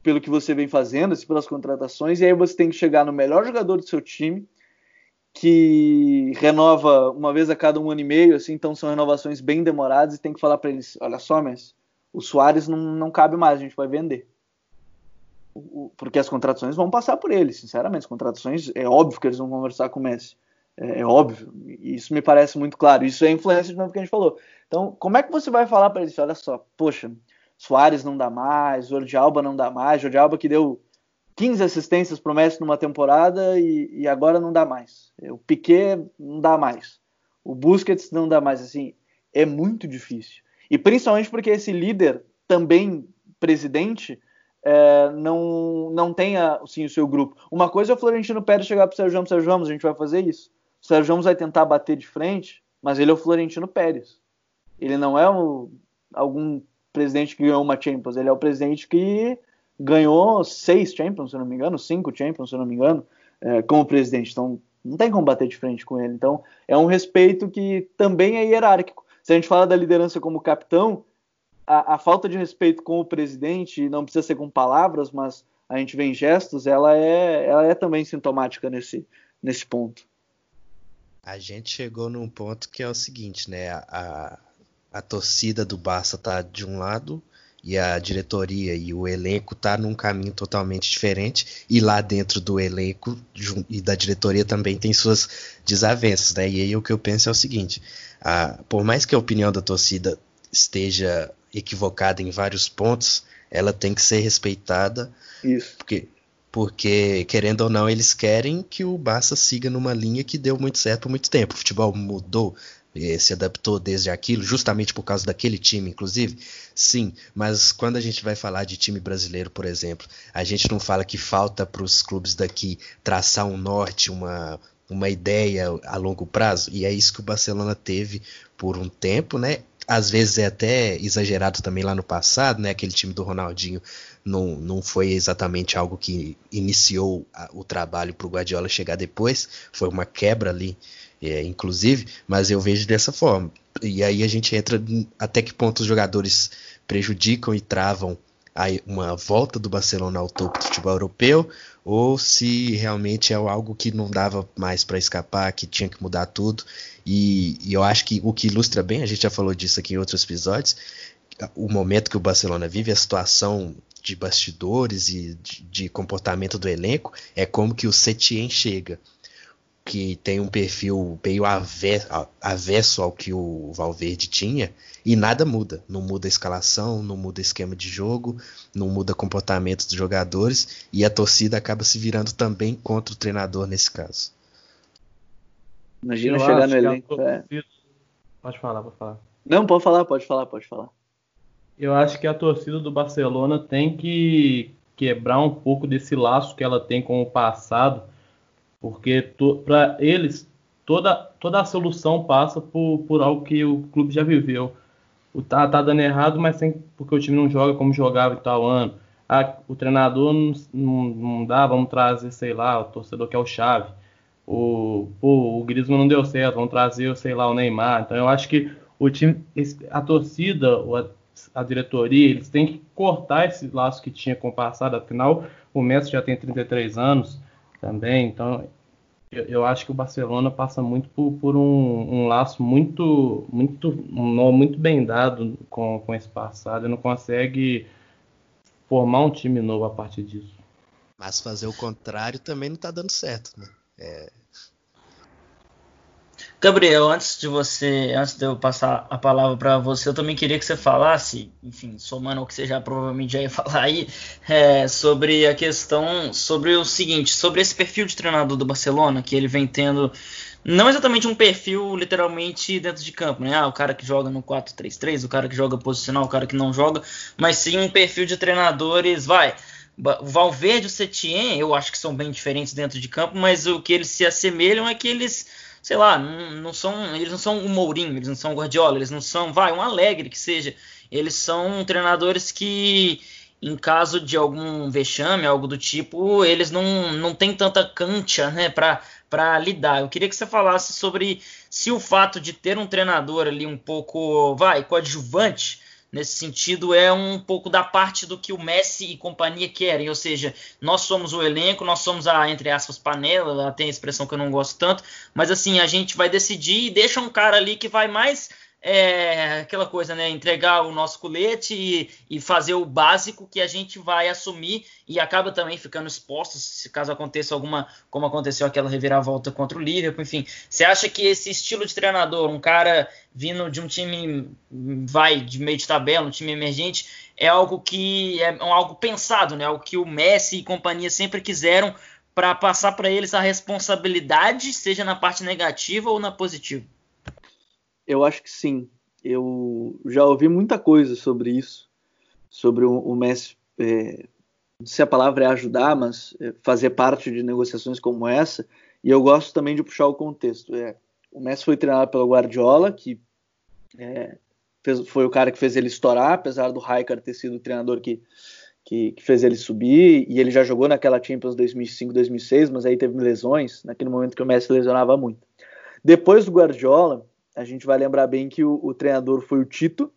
Speaker 4: pelo que você vem fazendo, assim, pelas contratações, e aí você tem que chegar no melhor jogador do seu time, que renova uma vez a cada um ano e meio, assim, então são renovações bem demoradas, e tem que falar para eles: olha só, Messi, o Soares não, não cabe mais, a gente vai vender. porque as contratações vão passar por ele, sinceramente. As contratações, é óbvio que eles vão conversar com o Messi. É, é óbvio. Isso me parece muito claro. Isso é influência de novo que a gente falou. Então, como é que você vai falar para eles? Olha só, poxa, Soares não dá mais, Jordi Alba não dá mais, Jordi Alba que deu 15 assistências pro Messi numa temporada e, e agora não dá mais. O Piquet não dá mais. O Busquets não dá mais. Assim, é muito difícil. E principalmente porque esse líder, também presidente, é, não, não tenha assim, o seu grupo. Uma coisa é o Florentino Pérez chegar para o Sérgio Ramos, Sérgio Ramos, a gente vai fazer isso. O Sérgio Ramos vai tentar bater de frente, mas ele é o Florentino Pérez. Ele não é o, algum presidente que ganhou uma Champions, ele é o presidente que ganhou seis Champions, se não me engano, cinco Champions, se não me engano, é, como presidente. Então, não tem como bater de frente com ele. Então, é um respeito que também é hierárquico. Se a gente fala da liderança como capitão, a, a falta de respeito com o presidente, não precisa ser com palavras, mas a gente vê em gestos, ela é, ela é também sintomática nesse, nesse ponto.
Speaker 2: A gente chegou num ponto que é o seguinte, né? A, a torcida do Barça tá de um lado e a diretoria e o elenco tá num caminho totalmente diferente e lá dentro do elenco e da diretoria também tem suas desavenças, né? E aí o que eu penso é o seguinte: a, por mais que a opinião da torcida esteja equivocada em vários pontos, ela tem que ser respeitada.
Speaker 4: Isso.
Speaker 2: Porque, porque, querendo ou não, eles querem que o Barça siga numa linha que deu muito certo por muito tempo. O futebol mudou, eh, se adaptou desde aquilo, justamente por causa daquele time, inclusive. Sim, mas quando a gente vai falar de time brasileiro, por exemplo, a gente não fala que falta para os clubes daqui traçar um norte, uma, uma ideia a longo prazo, e é isso que o Barcelona teve por um tempo, né? Às vezes é até exagerado também lá no passado, né? Aquele time do Ronaldinho não, não foi exatamente algo que iniciou a, o trabalho para o Guardiola chegar depois, foi uma quebra ali, é, inclusive, mas eu vejo dessa forma. E aí a gente entra até que ponto os jogadores prejudicam e travam uma volta do Barcelona ao topo do futebol europeu, ou se realmente é algo que não dava mais para escapar, que tinha que mudar tudo. E, e, eu acho que o que ilustra bem, a gente já falou disso aqui em outros episódios, o momento que o Barcelona vive, a situação de bastidores e de, de comportamento do elenco, é como que o Setien chega que tem um perfil meio avesso ao que o Valverde tinha, e nada muda. Não muda a escalação, não muda esquema de jogo, não muda comportamento dos jogadores, e a torcida acaba se virando também contra o treinador nesse caso.
Speaker 4: Imagina Eu chegar no elenco.
Speaker 3: Torcida... É. Pode falar, pode falar.
Speaker 4: Não, pode falar, pode falar, pode falar.
Speaker 3: Eu acho que a torcida do Barcelona tem que quebrar um pouco desse laço que ela tem com o passado porque para eles toda, toda a solução passa por, por algo que o clube já viveu. O tá, tá dando errado, mas tem, porque o time não joga como jogava em tal ano. O treinador não, não, não, dá, vamos trazer, sei lá, o torcedor que é o Chave. O, pô, o Griezmann não deu certo, vamos trazer, sei lá, o Neymar. Então eu acho que o time, a torcida, a, diretoria, eles têm que cortar esse laço que tinha com o passado. Afinal, o Messi já tem 33 anos também. Então, eu, eu acho que o Barcelona passa muito por, por um, um, laço muito, muito, um nó muito bem dado com, com esse passado e não consegue formar um time novo a partir disso.
Speaker 2: Mas fazer o contrário também não está dando certo, né? É,
Speaker 1: Gabriel, antes de você, antes de eu passar a palavra para você, eu também queria que você falasse, enfim, somando o que você já provavelmente já ia (laughs) falar aí, é, sobre a questão, sobre o seguinte, sobre esse perfil de treinador do Barcelona, que ele vem tendo, não exatamente um perfil literalmente dentro de campo, né? Ah, o cara que joga no 4-3-3, o cara que joga posicional, o cara que não joga, mas sim um perfil de treinadores, vai, o Valverde e o Setien, eu acho que são bem diferentes dentro de campo, mas o que eles se assemelham é que eles sei lá, não, não, são, eles não são o Mourinho, eles não são o Guardiola, eles não são, vai, um Alegre que seja. Eles são treinadores que, em caso de algum vexame, algo do tipo, eles não, não têm tanta cancha, né, para lidar. Eu queria que você falasse sobre se o fato de ter um treinador ali um pouco, vai, coadjuvante, nesse sentido é um pouco da parte do que o Messi e companhia querem, ou seja, nós somos o elenco, nós somos a entre aspas panela, tem a expressão que eu não gosto tanto, mas assim a gente vai decidir e deixa um cara ali que vai mais é aquela coisa, né? Entregar o nosso colete e, e, fazer o básico que a gente vai assumir e acaba também ficando exposto se caso aconteça alguma, como aconteceu aquela reviravolta contra o Liverpool, enfim. Você acha que esse estilo de treinador, um cara vindo de um time vai de meio de tabela, um time emergente, é algo que é algo pensado, né? Algo que o Messi e companhia sempre quiseram para passar para eles a responsabilidade, seja na parte negativa ou na positiva.
Speaker 4: Eu acho que sim. Eu já ouvi muita coisa sobre isso, sobre o, o Messi, é, se a palavra é ajudar, mas é, fazer parte de negociações como essa. E eu gosto também de puxar o contexto. É, o Messi foi treinado pelo Guardiola, que é, fez, foi o cara que fez ele estourar, apesar do Rijkaard ter sido o treinador que, que, que, fez ele subir. E ele já jogou naquela Champions 2005-2006, mas aí teve lesões, naquele momento que o Messi lesionava muito. Depois do Guardiola, a gente vai lembrar bem que o, o treinador foi o Tito,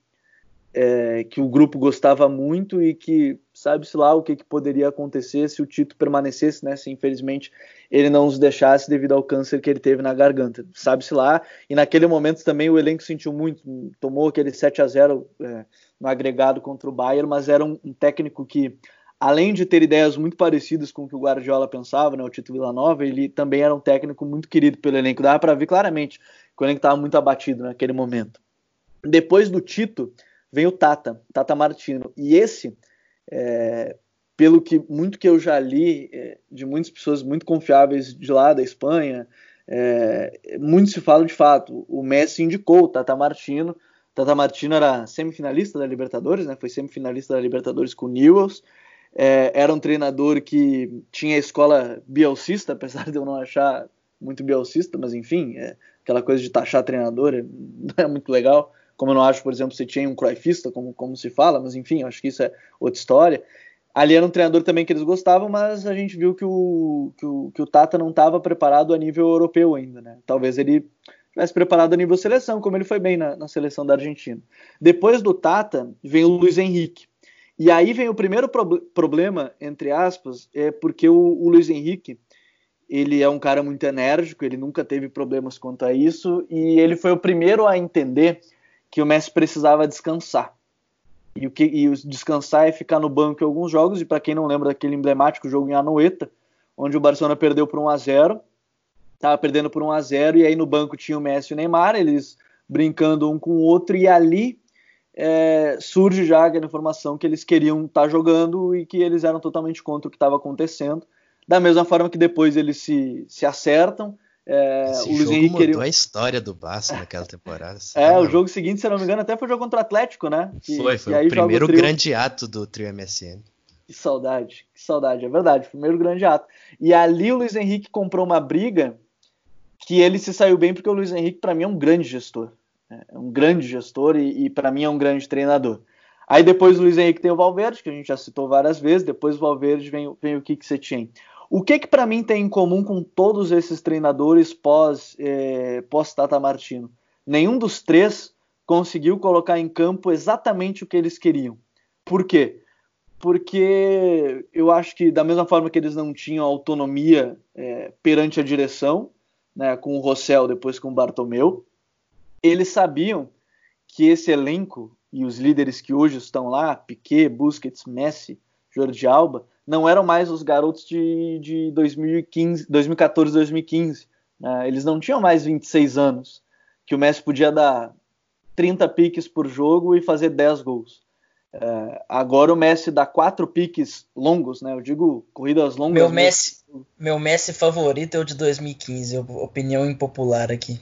Speaker 4: é, que o grupo gostava muito e que sabe-se lá o que, que, poderia acontecer se o Tito permanecesse, né? Se infelizmente ele não os deixasse devido ao câncer que ele teve na garganta, sabe-se lá. E naquele momento também o elenco sentiu muito, tomou aquele 7 a 0 é, no agregado contra o Bayern, mas era um, um, técnico que, além de ter ideias muito parecidas com o que o Guardiola pensava, né? O Tito Villanova, ele também era um técnico muito querido pelo elenco. Dava para ver claramente o elenco estava muito abatido naquele momento. Depois do Tito vem o Tata, Tata Martino. E esse, é, pelo que muito que eu já li é, de muitas pessoas muito confiáveis de lá da Espanha, é, muito se fala de fato. O Messi indicou o Tata Martino. Tata Martino era semifinalista da Libertadores, né? Foi semifinalista da Libertadores com o Newells. É, era um treinador que tinha a escola bielcista, (laughs) apesar de eu não achar muito bielcista, mas enfim, é, aquela coisa de taxar treinador é, (laughs) não é muito legal como eu não acho, por exemplo, se tinha um Cruyffista, como, como se fala, mas enfim, acho que isso é outra história. Ali era um treinador também que eles gostavam, mas a gente viu que o, que o, que o Tata não estava preparado a nível europeu ainda, né? Talvez ele tivesse preparado a nível seleção, como ele foi bem na, na seleção da Argentina. Depois do Tata, vem o Luiz Henrique. E aí vem o primeiro pro problema, entre aspas, é porque o, o Luiz Henrique, ele é um cara muito enérgico, ele nunca teve problemas quanto a isso, e ele foi o primeiro a entender que o Messi precisava descansar. E o que e descansar é ficar no banco em alguns jogos, e para quem não lembra daquele emblemático jogo em Anoeta, onde o Barcelona perdeu por 1 a 0 estava perdendo por 1 a 0 e aí no banco tinha o Messi e o Neymar, eles brincando um com o outro, e ali é, surge já a informação que eles queriam estar tá jogando e que eles eram totalmente contra o que estava acontecendo. Da mesma forma que depois eles se, se acertam,
Speaker 2: é, Esse o Luiz Henrique mudou queria... a história do Barça naquela temporada.
Speaker 4: é, o jogo seguinte, se não me engano, até foi o jogo contra o Atlético, né?
Speaker 2: Que, foi, foi o primeiro o grande ato do trio MSN.
Speaker 4: Que saudade, que saudade, é verdade, primeiro grande ato. E ali o Luiz Henrique comprou uma briga que ele se saiu bem porque o Luiz Henrique para mim é um grande gestor, né? é um grande gestor e, e para mim é um grande treinador. Aí depois o Luiz Henrique tem o Valverde, que a gente já citou várias vezes, depois o Valverde vem, vem o Kik Setien. O que que para mim tem em comum com todos esses treinadores pós é, pós Tata Martino? Nenhum dos três conseguiu colocar em campo exatamente o que eles queriam. Por quê? Porque eu acho que da mesma forma que eles não tinham autonomia é, perante a direção, né, com o Rossell, depois com o Bartomeu, eles sabiam que esse elenco e os líderes que hoje estão lá, Piquet, Busquets, Messi, Jordi Alba, não eram mais os garotos de, de 2015, 2014, 2015. Né? Eles não tinham mais 26 anos, que o Messi podia dar 30 piques por jogo e fazer 10 gols. É, agora o Messi dá quatro piques longos, né? Eu digo corridas longas.
Speaker 1: Meu Messi, meu Messi favorito é o de 2015, opinião impopular aqui.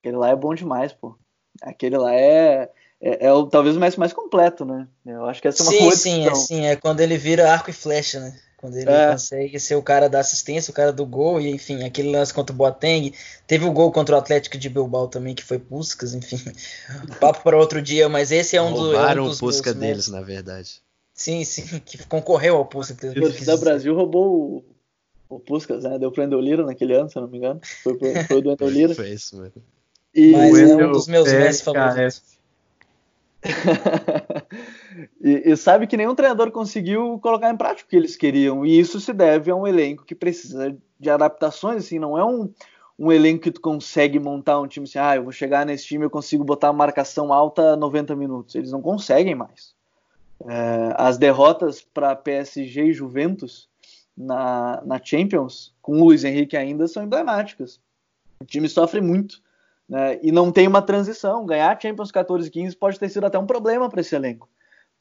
Speaker 4: Aquele lá é bom demais, pô. Aquele lá é é, é o, talvez o Messi mais completo, né? Eu acho que essa é uma
Speaker 1: sim, boa sim, é, sim, é quando ele vira arco e flecha, né? Quando ele é. consegue ser o cara da assistência, o cara do gol, e enfim, aquele lance contra o Boateng. Teve o gol contra o Atlético de Bilbao também, que foi Puskas, enfim. (laughs) Papo para outro dia, mas esse é um, do, é um
Speaker 2: dos. o Puskas deles, na verdade.
Speaker 1: Sim, sim, que concorreu ao Puskas.
Speaker 4: O da Brasil roubou o, o Puskas, né? Deu pro Endolira naquele ano, se eu não me engano. Foi, pro, foi do (laughs) Endolira.
Speaker 2: foi isso, mano.
Speaker 1: E... Mas é um dos meus Messi favoritos. (laughs)
Speaker 4: e, e, sabe que nenhum treinador conseguiu colocar em prática o que eles queriam. E isso se deve a um elenco que precisa de adaptações. Assim, não é um, um elenco que tu consegue montar um time assim, ah, eu vou chegar nesse time eu consigo botar a marcação alta 90 minutos. Eles não conseguem mais. É, as derrotas para PSG e Juventus na, na Champions, com o Luiz Henrique ainda, são emblemáticas. O time sofre muito né? E não tem uma transição. Ganhar Champions 14 e 15 pode ter sido até um problema para esse elenco,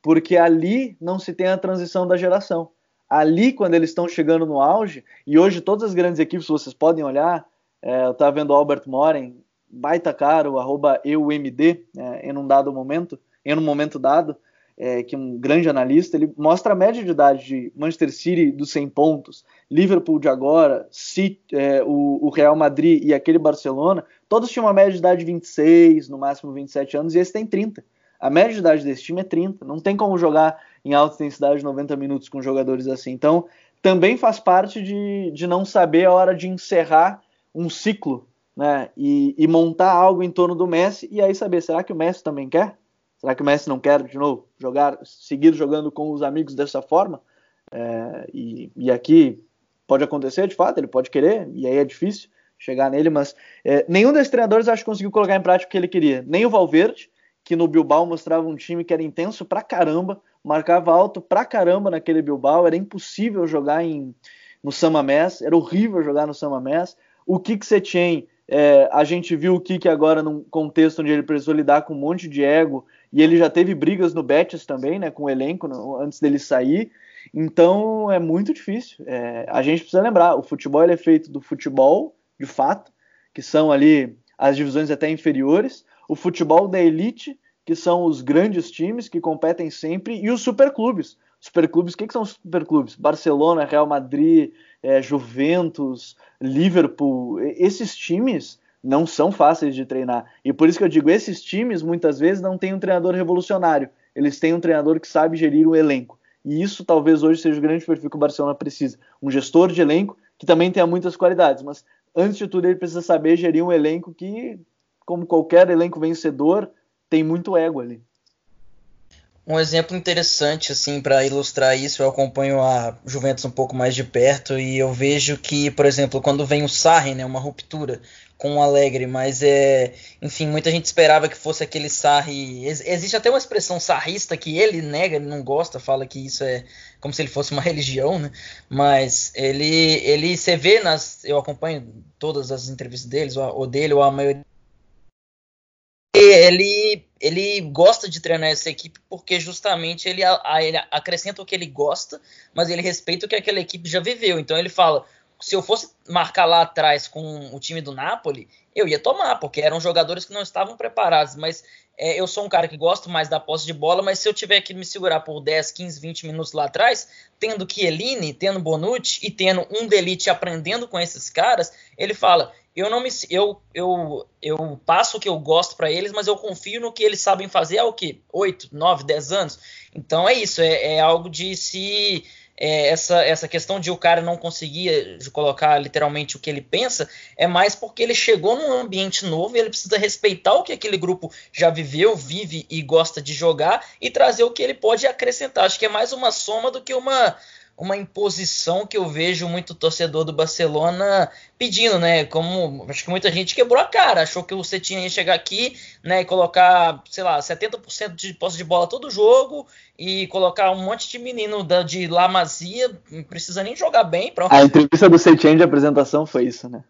Speaker 4: porque ali não se tem a transição da geração. Ali, quando eles estão chegando no auge, e hoje todas as grandes equipes, vocês podem olhar, é, eu estava vendo o Albert Moren, baita caro, arroba EUMD, é, em um dado momento, em um momento dado, é, que é um grande analista, ele mostra a média de idade de Manchester City dos 100 pontos, Liverpool de agora, City, é, o, o, Real Madrid e aquele Barcelona, todos tinham uma média de idade de 26, no máximo 27 anos, e esse tem 30. A média de idade desse time é 30. Não tem como jogar em alta intensidade 90 minutos com jogadores assim. Então, também faz parte de, de não saber a hora de encerrar um ciclo né, e, e montar algo em torno do Messi, e aí saber, será que o Messi também quer? Será que o Messi não quer de novo jogar, seguir jogando com os amigos dessa forma? É, e, e, aqui pode acontecer, de fato, ele pode querer, e aí é difícil chegar nele, mas é, nenhum desses treinadores acho que conseguiu colocar em prática o que ele queria. Nem o Valverde, que no Bilbao mostrava um time que era intenso pra caramba, marcava alto pra caramba naquele Bilbao, era impossível jogar em, no Samamés, era horrível jogar no Samamés. O Kik Setien, é, a gente viu o Kik agora num contexto onde ele precisou lidar com um monte de ego, e ele já teve brigas no Betis também, né, com o elenco no, antes dele sair. Então é muito difícil. É, a gente precisa lembrar, o futebol é feito do futebol, de fato, que são ali as divisões até inferiores, o futebol da elite, que são os grandes times que competem sempre, e os superclubes. Superclubes, o que, que são os superclubes? Barcelona, Real Madrid, é, Juventus, Liverpool. Esses times não são fáceis de treinar. E por isso que eu digo, esses times muitas vezes não têm um treinador revolucionário. Eles têm um treinador que sabe gerir o elenco. E isso talvez hoje seja o grande perfil que o Barcelona precisa. Um gestor de elenco que também tenha muitas qualidades, mas antes de tudo ele precisa saber gerir um elenco que, como qualquer elenco vencedor, tem muito ego ali.
Speaker 1: Um exemplo interessante assim para ilustrar isso, eu acompanho a Juventus um pouco mais de perto e eu vejo que, por exemplo, quando vem o Sarri, né, uma ruptura com o Alegre, mas é, enfim, muita gente esperava que fosse aquele Sarri. Existe até uma expressão sarrista que ele nega, ele não gosta, fala que isso é como se ele fosse uma (laughs) religião, né? Mas ele ele você vê nas eu acompanho todas as entrevistas deles, ou, ou dele ou a maioria ele, ele gosta de treinar essa equipe porque justamente ele, a, ele acrescenta o que ele gosta, mas ele respeita o que aquela equipe já viveu. Então ele fala: se eu fosse marcar lá atrás com o time do Napoli, eu ia tomar, porque eram jogadores que não estavam preparados. Mas é, eu sou um cara que gosto mais da posse de bola, mas se eu tiver que me segurar por 10, 15, 20 minutos lá atrás, tendo Chiellini, tendo Bonucci e tendo um Delite aprendendo com esses caras, ele fala: eu não me eu eu eu passo o que eu gosto para eles, mas eu confio no que eles sabem fazer há o que 8, 9, 10 anos. Então é isso, é, é algo de se é, essa, essa questão de o cara não conseguir colocar literalmente o que ele pensa, é mais porque ele chegou num ambiente novo e ele precisa respeitar o que aquele grupo já viveu, vive e gosta de jogar e trazer o que ele pode acrescentar. Acho que é mais uma soma do que uma uma imposição que eu vejo muito torcedor do Barcelona pedindo, né? Como acho que muita gente quebrou a cara, achou que você tinha que chegar aqui, né, e colocar, sei lá, 70% de posse de bola todo jogo e colocar um monte de menino da, de La Masia, não precisa nem jogar bem.
Speaker 4: Pronto. A entrevista do Setien de apresentação foi isso, né?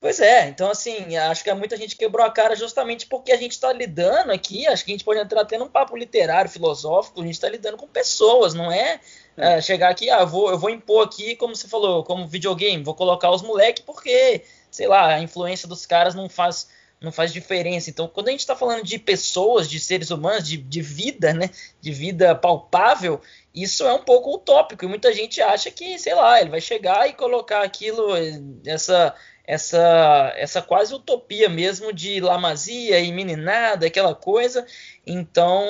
Speaker 1: Pois é, então assim, acho que muita gente quebrou a cara justamente porque a gente está lidando aqui, acho que a gente pode entrar tendo um papo literário, filosófico, a gente está lidando com pessoas, não é é, chegar aqui, ah, vou, eu vou impor aqui, como você falou, como videogame, vou colocar os moleques porque, sei lá, a influência dos caras não faz, não faz diferença. Então, quando a gente está falando de pessoas, de seres humanos, de, de vida, né, de vida palpável, isso é um pouco utópico e muita gente acha que, sei lá, ele vai chegar e colocar aquilo, essa essa essa quase utopia mesmo de lamazia e meninada, aquela coisa. Então,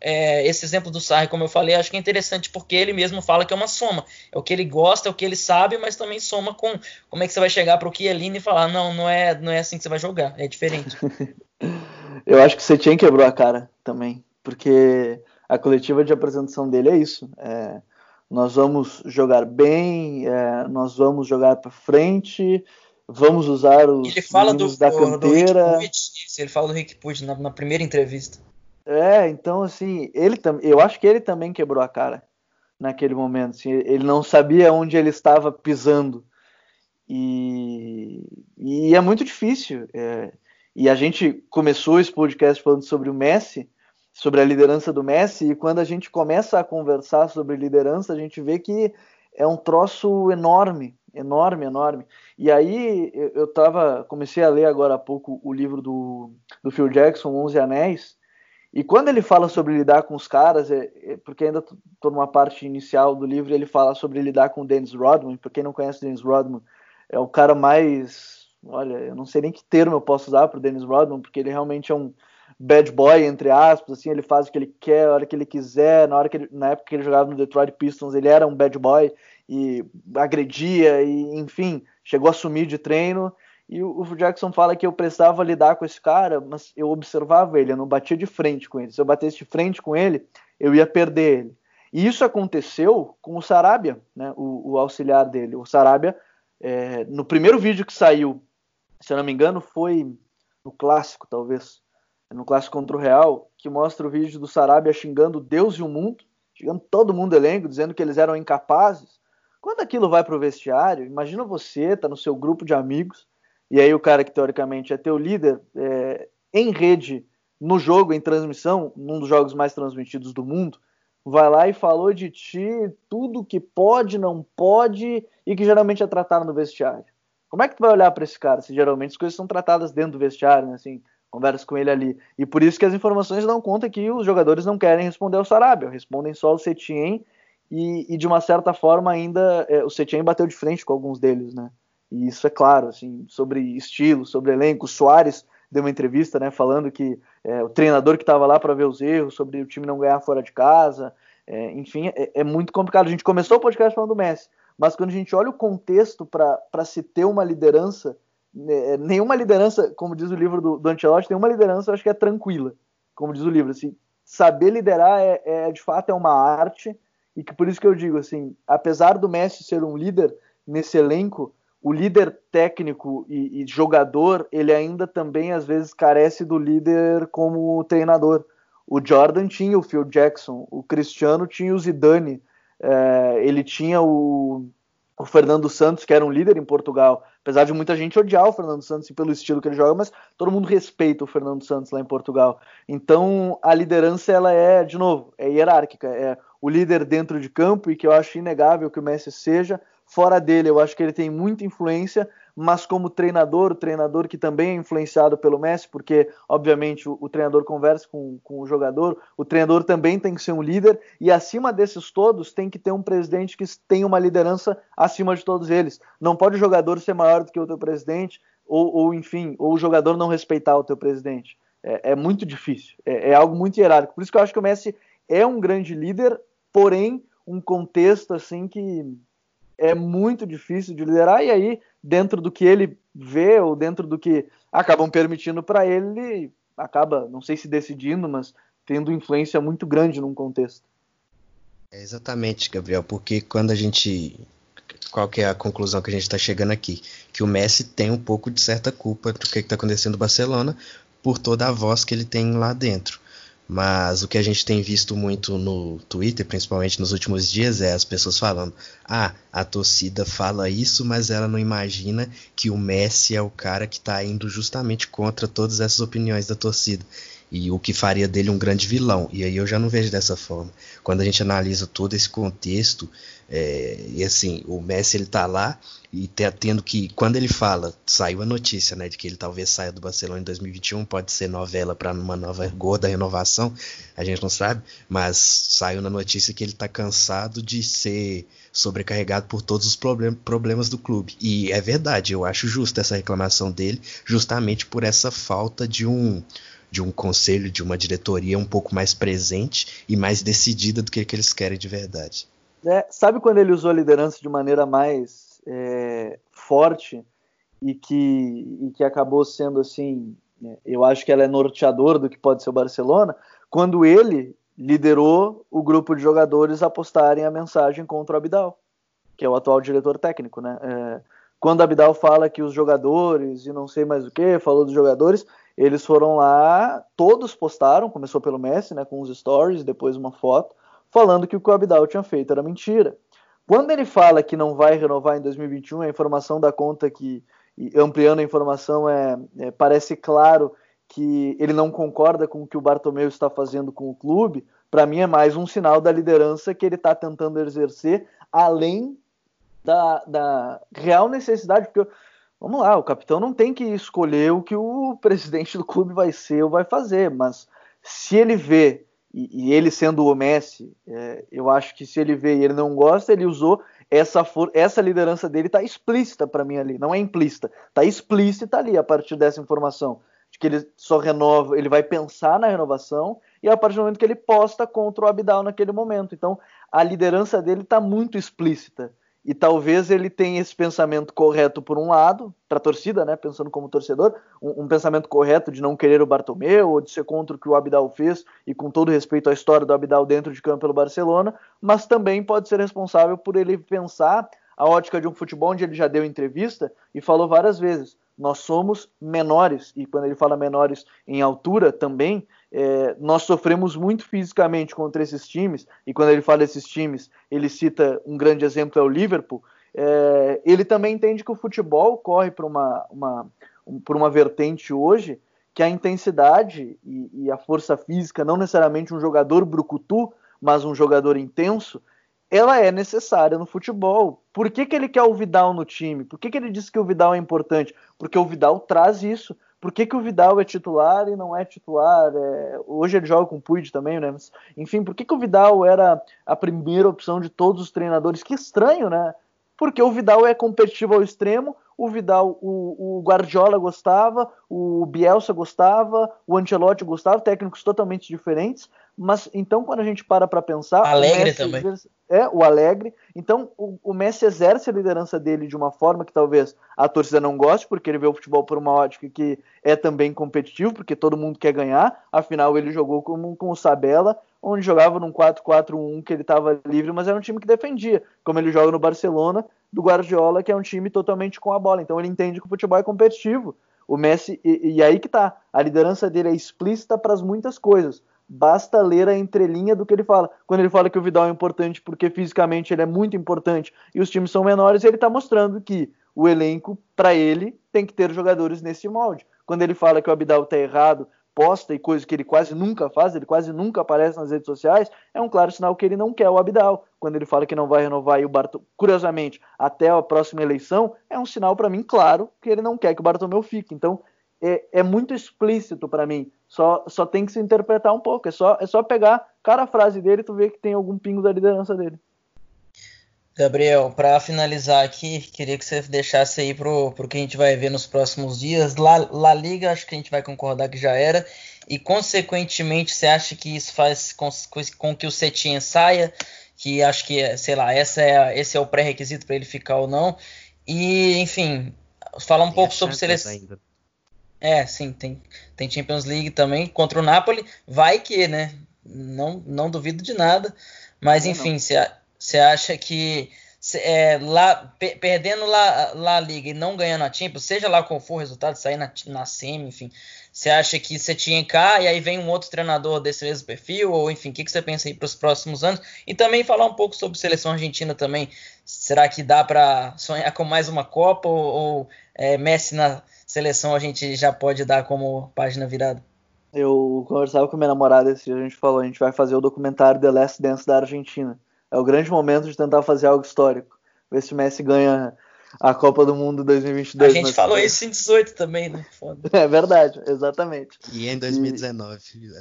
Speaker 1: é, esse exemplo do Sarri, como eu falei, acho que é interessante porque ele mesmo fala que é uma soma. É o que ele gosta, é o que ele sabe, mas também soma com como é que você vai chegar para o Chiellini e falar, não, não é, não é assim que você vai jogar, é diferente. (laughs)
Speaker 4: eu acho que você tinha quebrou a cara também, porque a coletiva de apresentação dele é isso. É, nós vamos jogar bem, é, nós vamos jogar para frente, vamos usar os
Speaker 1: ele fala do, da canteira. Do ele fala do Rick Puig na, na, primeira entrevista.
Speaker 4: É, então assim, ele também, eu acho que ele também quebrou a cara naquele momento. Assim, ele não sabia onde ele estava pisando e, e é muito difícil. É, e a gente começou esse podcast falando sobre o Messi, sobre a liderança do Messi, e quando a gente começa a conversar sobre liderança, a gente vê que é um troço enorme, enorme, enorme. E aí eu tava, comecei a ler agora há pouco o livro do, do Phil Jackson, Onze Anéis, e quando ele fala sobre lidar com os caras, é, é porque ainda estou numa parte inicial do livro, ele fala sobre lidar com o Dennis Rodman, para quem não conhece Dennis Rodman, é o cara mais, olha, eu não sei nem que termo eu posso usar para o Dennis Rodman, porque ele realmente é um bad boy, entre aspas, assim, ele faz o que ele quer, a hora que ele quiser, na hora que ele, na época que ele jogava no Detroit Pistons, ele era um bad boy e agredia e, enfim, chegou a sumir de treino E o, Jackson fala que eu precisava lidar com esse cara, mas eu observava ele, eu não batia de frente com ele. Se eu batesse de frente com ele, eu ia perder ele. E isso aconteceu com o Sarabia, né, o, o auxiliar dele. O Sarabia, é, no primeiro vídeo que saiu, se eu não me engano, foi no clássico, talvez, no clássico contra o Real, que mostra o vídeo do Sarabia xingando Deus e o mundo, xingando todo mundo elenco, dizendo que eles eram incapazes. Quando aquilo vai para o vestiário, imagina você, tá no seu grupo de amigos, e aí o cara que teoricamente é teu líder é, em rede, no jogo, em transmissão, num dos jogos mais transmitidos do mundo, vai lá e falou de ti tudo que pode, não pode e que geralmente é tratado no vestiário. Como é que tu vai olhar para esse cara se geralmente as coisas são tratadas dentro do vestiário, né? Assim, conversa com ele ali. E por isso que as informações dão conta que os jogadores não querem responder ao Sarabia, respondem só ao Setien e, e de uma certa forma ainda é, o Setien bateu de frente com alguns deles, né? E isso é claro, assim, sobre estilo, sobre elenco. O Soares deu uma entrevista, né, falando que é, o treinador que estava lá para ver os erros, sobre o time não ganhar fora de casa, é, enfim, é, é, muito complicado. A gente começou o podcast falando do Messi, mas quando a gente olha o contexto para se ter uma liderança, né, nenhuma liderança, como diz o livro do, do Ancelotti, nenhuma liderança eu acho que é tranquila, como diz o livro. Assim, saber liderar é, é de fato é uma arte e que por isso que eu digo assim, apesar do Messi ser um líder nesse elenco, o líder técnico e, e, jogador, ele ainda também às vezes carece do líder como treinador. O Jordan tinha o Phil Jackson, o Cristiano tinha o Zidane, é, ele tinha o, o, Fernando Santos, que era um líder em Portugal. Apesar de muita gente odiar o Fernando Santos pelo estilo que ele joga, mas todo mundo respeita o Fernando Santos lá em Portugal. Então a liderança ela é, de novo, é hierárquica. É o líder dentro de campo e que eu acho inegável que o Messi seja Fora dele, eu acho que ele tem muita influência, mas como treinador, o treinador que também é influenciado pelo Messi, porque obviamente o, o, treinador conversa com, com o jogador, o treinador também tem que ser um líder, e acima desses todos tem que ter um presidente que tenha uma liderança acima de todos eles. Não pode o jogador ser maior do que o teu presidente, ou, ou enfim, ou o jogador não respeitar o teu presidente. É, é muito difícil, é, é algo muito hierárquico. Por isso que eu acho que o Messi é um grande líder, porém um contexto assim que é muito difícil de liderar, e aí, dentro do que ele vê, ou dentro do que acabam permitindo para ele, ele acaba, não sei se decidindo, mas tendo influência muito grande num contexto.
Speaker 2: É exatamente, Gabriel, porque quando a gente. Qual que é a conclusão que a gente está chegando aqui? Que o Messi tem um pouco de certa culpa do que está acontecendo no Barcelona por toda a voz que ele tem lá dentro. Mas o que a gente tem visto muito no Twitter, principalmente nos últimos dias, é as pessoas falando: ah, a torcida fala isso, mas ela não imagina que o Messi é o cara que está indo justamente contra todas essas opiniões da torcida e o que faria dele um grande vilão. E aí eu já não vejo dessa forma. Quando a gente analisa todo esse contexto, é, e assim, o Messi ele tá lá e tá tendo que, quando ele fala, saiu a notícia, né, de que ele talvez saia do Barcelona em 2021, pode ser novela para uma nova gorda renovação, a gente não sabe, mas saiu na notícia que ele tá cansado de ser sobrecarregado por todos os problem problemas do clube. E é verdade, eu acho justa essa reclamação dele, justamente por essa falta de um de um conselho, de uma diretoria um pouco mais presente e mais decidida do que, que eles querem de verdade.
Speaker 4: É, sabe quando ele usou a liderança de maneira mais é, forte e que, e que acabou sendo assim, né, eu acho que ela é norteador do que pode ser o Barcelona, quando ele liderou o grupo de jogadores a postarem a mensagem contra o Abidal, que é o atual diretor técnico, né? É, quando Abidal fala que os jogadores e não sei mais o que, falou dos jogadores, eles foram lá, todos postaram, começou pelo Messi, né, com os stories, depois uma foto, falando que o que o Abidal tinha feito era mentira. Quando ele fala que não vai renovar em 2021, a informação da conta que, ampliando a informação, é, é parece claro que ele não concorda com o que o Bartomeu está fazendo com o clube, para mim é mais um sinal da liderança que ele está tentando exercer, além da, da real necessidade, porque Vamos lá, o capitão não tem que escolher o que o presidente do clube vai ser ou vai fazer, mas se ele vê, e, e ele sendo o Messi, é, eu acho que se ele vê e ele não gosta, ele usou essa, for, essa liderança dele está explícita para mim ali, não é implícita, está explícita ali a partir dessa informação de que ele só renova, ele vai pensar na renovação e a partir do momento que ele posta contra o Abidal naquele momento. Então a liderança dele está muito explícita. E talvez ele tenha esse pensamento correto por um lado, para a torcida, né, pensando como torcedor, um, um, pensamento correto de não querer o Bartomeu ou de ser contra o que o Abidal fez e com todo respeito à história do Abidal dentro de campo pelo Barcelona, mas também pode ser responsável por ele pensar a ótica de um futebol onde ele já deu entrevista e falou várias vezes, nós somos menores, e quando ele fala menores em altura também, é, nós sofremos muito fisicamente contra esses times, e quando ele fala esses times, ele cita um grande exemplo, é o Liverpool. É, ele também entende que o futebol corre por uma, uma, um, uma vertente hoje que a intensidade e, e, a força física, não necessariamente um jogador brucutu, mas um jogador intenso, ela é necessária no futebol. Por que, que ele quer o Vidal no time? Por que, que ele disse que o Vidal é importante? Porque o Vidal traz isso por que, que o Vidal é titular e não é titular? É, hoje ele joga com o Puig também, né? Mas, enfim, por que, que o Vidal era a primeira opção de todos os treinadores? Que estranho, né? Porque o Vidal é competitivo ao extremo, o Vidal, o, o Guardiola gostava, o Bielsa gostava, o Ancelotti gostava, técnicos totalmente diferentes, mas então, quando a gente para para pensar.
Speaker 1: Alegre também.
Speaker 4: Exerce, é, o Alegre. Então, o, o, Messi exerce a liderança dele de uma forma que talvez a torcida não goste, porque ele vê o futebol por uma ótica que é também competitivo, porque todo mundo quer ganhar. Afinal, ele jogou com, com o Sabella, onde jogava num 4-4-1 que ele estava livre, mas era um time que defendia, como ele joga no Barcelona, do Guardiola, que é um time totalmente com a bola. Então, ele entende que o futebol é competitivo. O Messi, e, e aí que tá, a liderança dele é explícita para muitas coisas Basta ler a entrelinha do que ele fala. Quando ele fala que o Vidal é importante porque fisicamente ele é muito importante e os times são menores, ele está mostrando que o elenco, para ele, tem que ter jogadores nesse molde. Quando ele fala que o Abidal está errado, posta e coisa que ele quase nunca faz, ele quase nunca aparece nas redes sociais, é um claro sinal que ele não quer o Abidal. Quando ele fala que não vai renovar e o Bartol, curiosamente, até a próxima eleição, é um sinal para mim claro que ele não quer que o Bartomeu fique. Então, é, é muito explícito para mim só, só tem que se interpretar um pouco. É só, é só pegar cada frase dele e tu ver que tem algum pingo da liderança dele.
Speaker 1: Gabriel, para finalizar aqui, queria que você deixasse aí pro, pro que a gente vai ver nos próximos dias. La, La Liga, acho que a gente vai concordar que já era. E, consequentemente, você acha que isso faz com, com que o Cetinha saia? Que acho que, sei lá, essa é, esse é o pré-requisito para ele ficar ou não. E, enfim, falar um pouco sobre seleção. É, sim, tem, tem Champions League também contra o Napoli. Vai que, né? Não, não duvido de nada. Mas, enfim, você acha que é, lá, perdendo lá, lá a Liga e não ganhando a Champions, seja lá qual for o resultado, sair na, na semi, enfim, você acha que você tinha cá e aí vem um outro treinador desse mesmo perfil? Ou, enfim, o que, que você pensa aí para os próximos anos? E também falar um pouco sobre seleção argentina também. Será que dá para sonhar com mais uma Copa ou, ou é, Messi na seleção a gente já pode dar como página virada?
Speaker 4: Eu conversava com minha namorada esse dia, a gente falou, a gente vai fazer o documentário The Last Dance da Argentina. É o grande momento de tentar fazer algo histórico. Ver se o Messi ganha a Copa do Mundo 2022.
Speaker 1: A gente falou isso em 18 também, né?
Speaker 4: Foda. (laughs) É verdade, exatamente.
Speaker 2: E em 2019,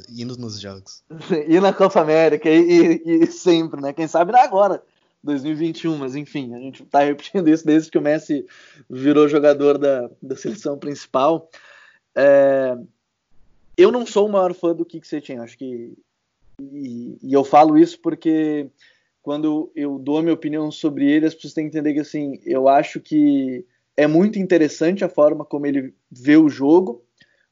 Speaker 2: e... indo nos jogos. (laughs)
Speaker 4: E na Copa América, e, e, e sempre, né? Quem sabe agora. 2021, mas enfim, a gente tá repetindo isso desde que o Messi virou jogador da, da seleção principal. É, eu não sou o maior fã do Kik Setien, acho que. E, e, eu falo isso porque quando eu dou a minha opinião sobre ele, as pessoas têm que entender que assim, eu acho que é muito interessante a forma como ele vê o jogo,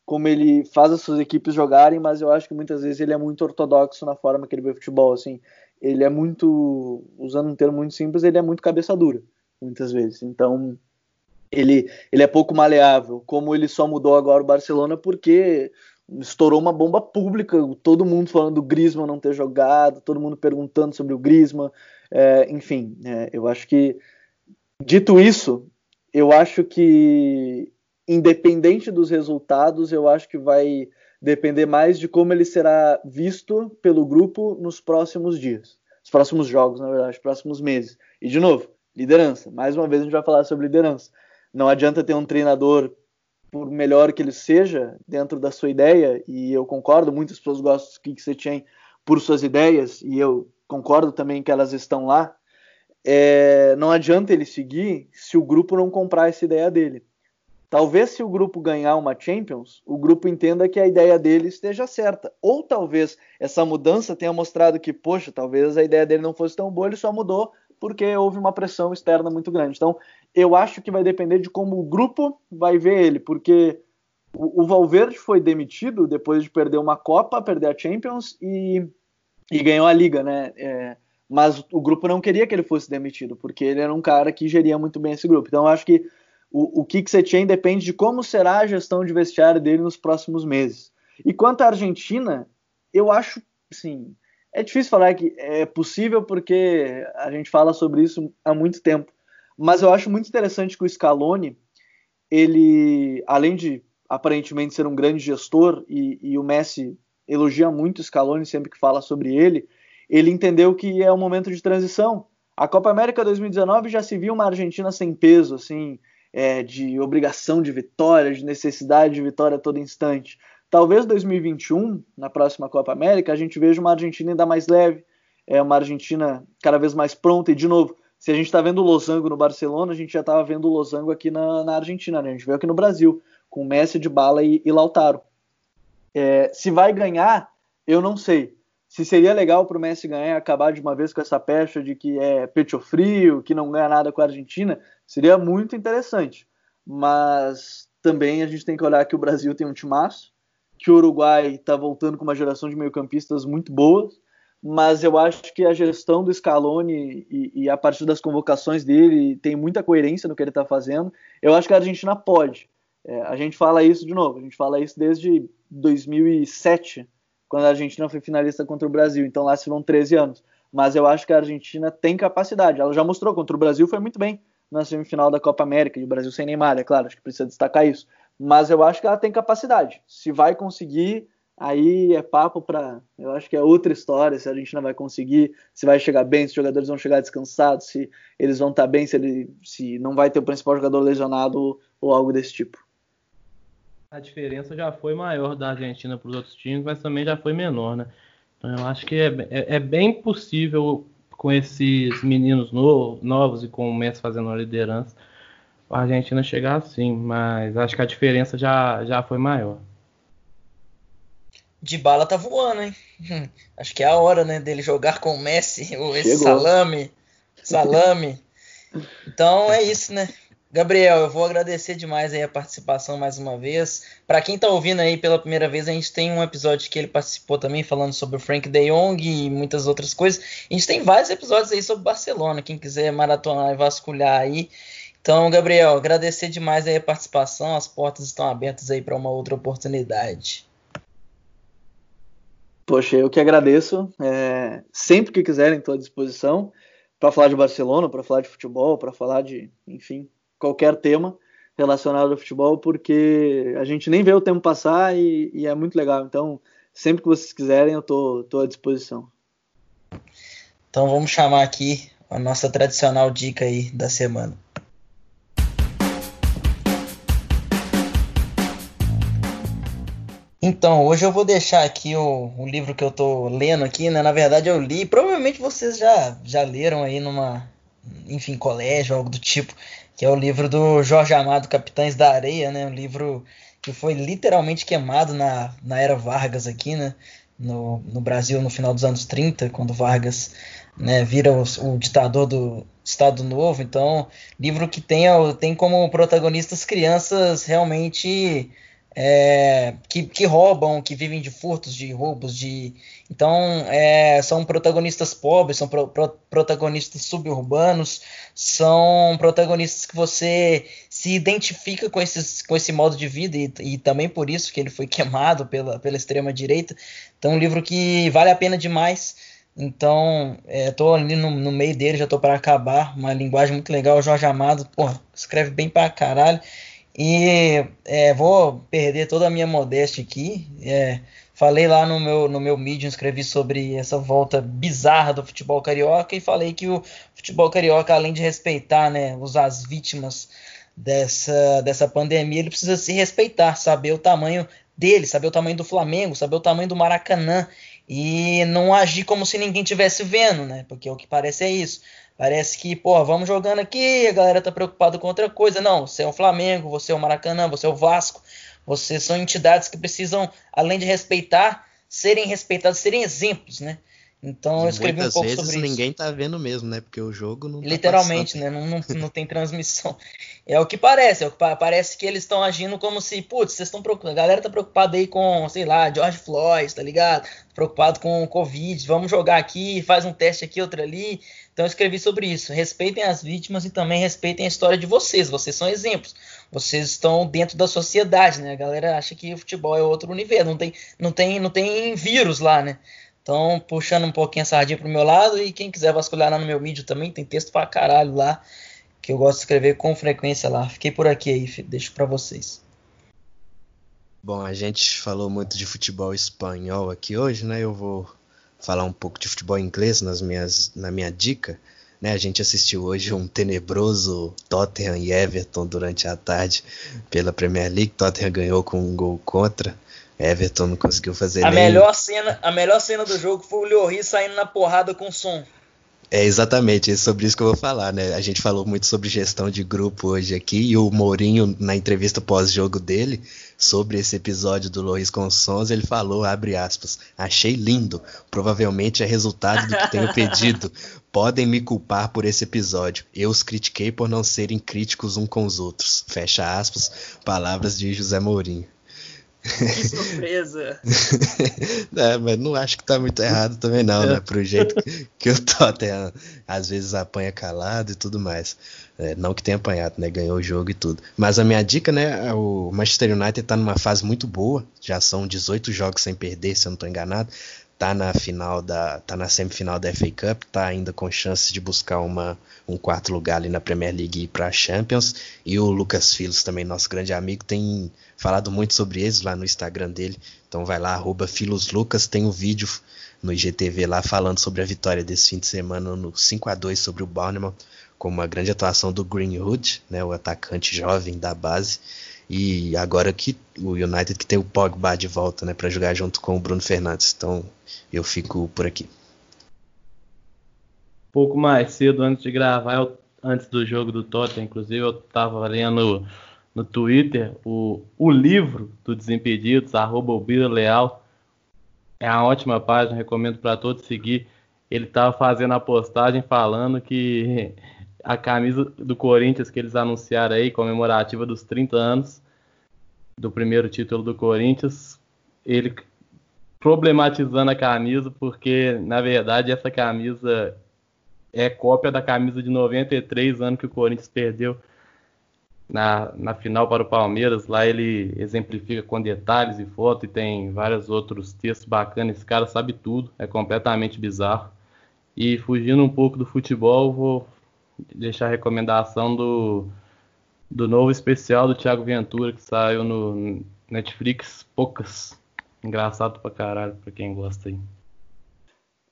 Speaker 4: como ele faz as suas equipes jogarem, mas eu acho que muitas vezes ele é muito ortodoxo na forma que ele vê o futebol, assim ele é muito, usando um termo muito simples, ele é muito cabeça dura, muitas vezes. Então, ele, ele é pouco maleável, como ele só mudou agora o Barcelona porque estourou uma bomba pública, todo mundo falando do Griezmann não ter jogado, todo mundo perguntando sobre o Griezmann, é, enfim, é, eu acho que, dito isso, eu acho que, independente dos resultados, eu acho que vai depender mais de como ele será visto pelo grupo nos próximos dias, os próximos jogos, na verdade, os próximos meses. E de novo, liderança. Mais uma vez a gente vai falar sobre liderança. Não adianta ter um treinador, por melhor que ele seja, dentro da sua ideia, e eu concordo, muitas pessoas gostam do que você tinha por suas ideias, e eu concordo também que elas estão lá. É, não adianta ele seguir se o grupo não comprar essa ideia dele. Talvez se o grupo ganhar uma Champions, o grupo entenda que a ideia dele esteja certa. Ou talvez essa mudança tenha mostrado que, poxa, talvez a ideia dele não fosse tão boa, ele só mudou porque houve uma pressão externa muito grande. Então, eu acho que vai depender de como o grupo vai ver ele, porque o, o Valverde foi demitido depois de perder uma Copa, perder a Champions e, e ganhou a Liga, né? É, mas o grupo não queria que ele fosse demitido, porque ele era um cara que geria muito bem esse grupo. Então, eu acho que o, o Kik Setien depende de como será a gestão de vestiário dele nos próximos meses. E quanto à Argentina, eu acho, sim, é difícil falar que é possível porque a gente fala sobre isso há muito tempo. Mas eu acho muito interessante que o Scaloni, ele, além de aparentemente ser um grande gestor, e, e o Messi elogia muito o Scaloni sempre que fala sobre ele, ele entendeu que é um momento de transição. A Copa América 2019 já se viu uma Argentina sem peso, assim, é, de obrigação de vitória, de necessidade de vitória a todo instante. Talvez 2021, na próxima Copa América, a gente veja uma Argentina ainda mais leve, é uma Argentina cada vez mais pronta. E, de novo, se a gente está vendo o Losango no Barcelona, a gente já estava vendo o Losango aqui na, na Argentina, né? a gente veio aqui no Brasil, com Messi, de Bala e, e Lautaro. É, se vai ganhar, eu não sei. Se seria legal para o Messi ganhar acabar de uma vez com essa pecha de que é pecho frio, que não ganha nada com a Argentina, seria muito interessante. Mas também a gente tem que olhar que o Brasil tem um timaço, que o Uruguai está voltando com uma geração de meio-campistas muito boas, mas eu acho que a gestão do Scaloni e, e, a partir das convocações dele tem muita coerência no que ele está fazendo. Eu acho que a Argentina pode. É, a gente fala isso de novo, a gente fala isso desde 2007, quando a Argentina foi finalista contra o Brasil, então lá se vão 13 anos. Mas eu acho que a Argentina tem capacidade, ela já mostrou contra o Brasil, foi muito bem na semifinal da Copa América, e o Brasil sem Neymar, é claro, acho que precisa destacar isso mas eu acho que ela tem capacidade. Se vai conseguir, aí é papo para. Eu acho que é outra história. Se a gente não vai conseguir, se vai chegar bem, se os jogadores vão chegar descansados, se eles vão estar tá bem, se, ele, se não vai ter o principal jogador lesionado ou, algo desse tipo.
Speaker 3: A diferença já foi maior da Argentina para os outros times, mas também já foi menor, né? Então eu acho que é, é, é bem possível com esses meninos novos e com o Messi fazendo a liderança a Argentina chegar assim, mas acho que a diferença já, já foi maior.
Speaker 1: De bala tá voando, hein? Acho que é a hora, né, dele jogar com o Messi, ou esse Chegou. salame. Salame. Então é isso, né? Gabriel, eu vou agradecer demais aí a participação mais uma vez. Para quem tá ouvindo aí pela primeira vez, a gente tem um episódio que ele participou também falando sobre o Frank De Jong e muitas outras coisas. A gente tem vários episódios aí sobre Barcelona, quem quiser maratonar e vasculhar aí. Então, Gabriel, agradecer demais aí a participação. As portas estão abertas aí para uma outra oportunidade.
Speaker 4: Poxa, eu que agradeço. É, sempre que quiserem, estou à disposição para falar de Barcelona, para falar de futebol, para falar de, enfim, qualquer tema relacionado ao futebol, porque a gente nem vê o tempo passar e, e é muito legal. Então, sempre que vocês quiserem, eu tô, tô à disposição.
Speaker 1: Então, vamos chamar aqui a nossa tradicional dica aí da semana. Então, hoje eu vou deixar aqui o, o, livro que eu tô lendo aqui, né? Na verdade eu li, provavelmente vocês já, já leram aí numa, enfim, colégio, algo do tipo, que é o livro do Jorge Amado, Capitães da Areia, né? Um livro que foi literalmente queimado na, na era Vargas aqui, né? No, no Brasil no final dos anos 30, quando Vargas né, vira o, o ditador do Estado Novo. Então, livro que tem, tem como protagonistas crianças realmente é, que, que, roubam, que vivem de furtos, de roubos, de então é, são protagonistas pobres, são pro, pro, protagonistas suburbanos, são protagonistas que você se identifica com, esses, com esse modo de vida e, e também por isso que ele foi (laughs) queimado pela, pela extrema direita. Então, um livro que vale a pena demais. Então, estou é, ali no, no, meio dele, já estou para acabar. Uma linguagem muito legal. Jorge Amado, porra, escreve bem para caralho. E é, vou perder toda a minha modéstia aqui. É, falei lá no meu, no meu Medium, escrevi sobre essa volta bizarra do futebol carioca e falei que o futebol carioca, além de respeitar né, as vítimas dessa, dessa pandemia, ele precisa se respeitar, saber o tamanho dele, saber o tamanho do Flamengo, saber o tamanho do Maracanã e não agir como se ninguém tivesse vendo, né? Porque o que parece é isso. Parece que, pô, vamos jogando aqui, a galera tá preocupada com outra coisa. Não, você é o Flamengo, você é o Maracanã, você é o Vasco. Vocês são entidades que precisam, além de respeitar, serem respeitadas, serem exemplos, né? Então eu escrevi um pouco
Speaker 2: vezes
Speaker 1: sobre
Speaker 2: ninguém
Speaker 1: isso.
Speaker 2: tá vendo mesmo, né? Porque o jogo não tá
Speaker 1: Literalmente,
Speaker 2: passando.
Speaker 1: né? Não, não, não tem transmissão. É o que parece, é o que pa- parece que eles estão agindo como se, putz, vocês estão preocupados. A galera tá preocupada aí com, sei lá, George Floyd, tá ligado? Preocupado com o Covid, vamos jogar aqui, faz um teste aqui, outro ali. Então eu escrevi sobre isso. Respeitem as vítimas e também respeitem a história de vocês. Vocês são exemplos. Vocês estão dentro da sociedade, né? A galera acha que o futebol é outro universo, não tem, não tem, não tem vírus lá, né? Então, puxando um pouquinho a sardinha pro meu lado, e quem quiser vasculhar lá no meu vídeo também, tem texto pra caralho lá, que eu gosto de escrever com frequência lá. Fiquei por aqui aí, deixo pra vocês.
Speaker 2: Bom, a gente falou muito de futebol espanhol aqui hoje, né? Eu vou falar um pouco de futebol inglês nas minhas, na minha dica. Né? A gente assistiu hoje um tenebroso Tottenham e Everton durante a tarde pela Premier League. Tottenham ganhou com um gol contra. Everton não conseguiu fazer
Speaker 1: A
Speaker 2: nem.
Speaker 1: melhor cena, a melhor cena do jogo foi o Lloris saindo na porrada com o som.
Speaker 2: É exatamente é sobre isso que eu vou falar, né? A gente falou muito sobre gestão de grupo hoje aqui e o Mourinho, na entrevista pós-jogo dele, sobre esse episódio do Lois com os Sons, ele falou, abre aspas, achei lindo, provavelmente é resultado do que tenho (laughs) pedido. Podem me culpar por esse episódio. Eu os critiquei por não serem críticos um com os outros. Fecha aspas, palavras de José Mourinho.
Speaker 1: Que surpresa! (laughs)
Speaker 2: É, mas não acho que tá muito errado também não, né? Pro jeito que o Tottenham às vezes apanha calado e tudo mais. É, não que tenha apanhado, né? Ganhou o jogo e tudo. Mas a minha dica, né? é O Manchester United tá numa fase muito boa. Já são 18 jogos sem perder, se eu não tô enganado. Tá na final da. tá na semifinal da FA Cup, tá ainda com chance de buscar uma, um quarto lugar ali na Premier League e ir pra Champions. E o Lucas Filos, também, nosso grande amigo, tem falado muito sobre eles lá no Instagram dele. Então vai lá, FilosLucas, tem um vídeo no IGTV lá falando sobre a vitória desse fim de semana no 5 a 2 sobre o Bournemouth, com uma grande atuação do Greenwood, né, o atacante jovem da base. E agora que o United que tem o Pogba de volta, né, para jogar junto com o Bruno Fernandes. Então eu fico por aqui.
Speaker 3: pouco mais cedo, antes de gravar, eu- antes do jogo do Tottenham, inclusive, eu estava lendo no Twitter o, o livro do Desimpedidos, arroba Leal. É uma ótima página, recomendo para todos seguir. Ele estava fazendo a postagem falando que a camisa do Corinthians que eles anunciaram aí, comemorativa dos 30 anos do primeiro título do Corinthians, ele problematizando a camisa, porque na verdade essa camisa é cópia da camisa de 93 anos que o Corinthians perdeu na, na final para o Palmeiras. Lá ele exemplifica com detalhes e foto e tem vários outros textos bacanas. Esse cara sabe tudo, é completamente bizarro. E fugindo um pouco do futebol, vou deixar a recomendação do, do novo especial do Thiago Ventura que saiu no Netflix, poucas. Engraçado pra caralho, pra quem gosta aí.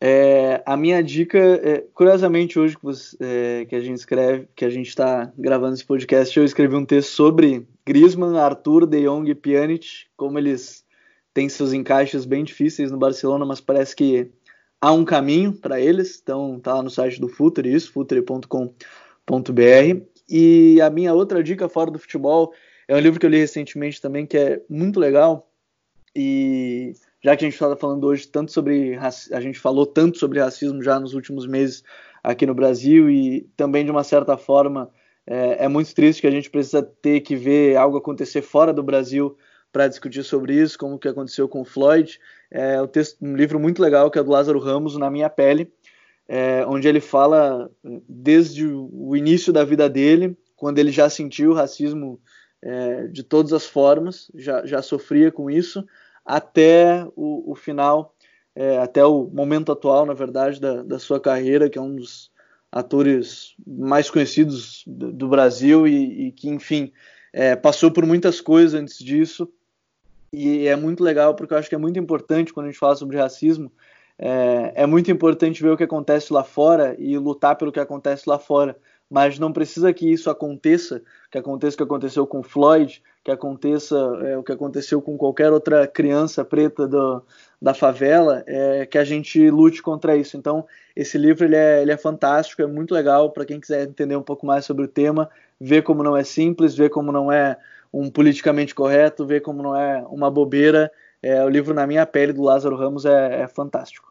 Speaker 4: É, a minha dica, é, curiosamente hoje que, você, é, que a gente escreve, que a gente está gravando esse podcast, eu escrevi um texto sobre Griezmann, Arthur, De Jong e Pjanic, como eles têm seus encaixes bem difíceis no Barcelona, mas parece que há um caminho para eles. Então tá lá no site do Futre, isso, futre.com.br. E a minha outra dica fora do futebol é um livro que eu li recentemente também que é muito legal e já que a gente está falando hoje tanto sobre a gente falou tanto sobre racismo já nos últimos meses aqui no Brasil e também de uma certa forma é, é muito triste que a gente precisa ter que ver algo acontecer fora do Brasil para discutir sobre isso, como que aconteceu com o Floyd. É um, texto, um livro muito legal que é do Lázaro Ramos, Na Minha Pele, é, onde ele fala desde o início da vida dele, quando ele já sentiu racismo é, de todas as formas, já, já sofria com isso, até o, o final, é, até o momento atual, na verdade, da, da, sua carreira, que é um dos atores mais conhecidos do, do Brasil e, e, que, enfim, é, passou por muitas coisas antes disso. E é muito legal porque eu acho que é muito importante quando a gente fala sobre racismo. É, é muito importante ver o que acontece lá fora e lutar pelo que acontece lá fora mas não precisa que isso aconteça, que aconteça o que aconteceu com Floyd, que aconteça é, o que aconteceu com qualquer outra criança preta do, da favela, é, que a gente lute contra isso. Então, esse livro ele é, ele é fantástico, é muito legal para quem quiser entender um pouco mais sobre o tema, ver como não é simples, ver como não é um politicamente correto, ver como não é uma bobeira. É, o livro Na Minha Pele, do Lázaro Ramos, é, é fantástico.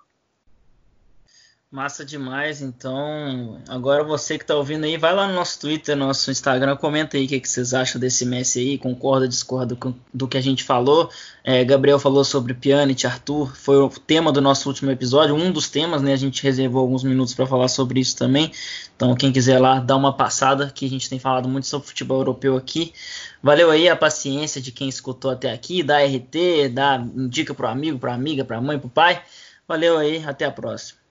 Speaker 1: Massa demais, então agora você que está ouvindo aí, vai lá no nosso Twitter, nosso Instagram, comenta aí o que, que vocês acham desse Messi aí, concorda, discorda do, do que a gente falou. É, Gabriel falou sobre Pjanic, Arthur, foi o tema do nosso último episódio, um dos temas, né? A gente reservou alguns minutos para falar sobre isso também. Então quem quiser lá, dá uma passada, que a gente tem falado muito sobre futebol europeu aqui. Valeu aí a paciência de quem escutou até aqui, dá RT, dá indica pro amigo, pra amiga, pra mãe, pro pai. Valeu aí, até a próxima.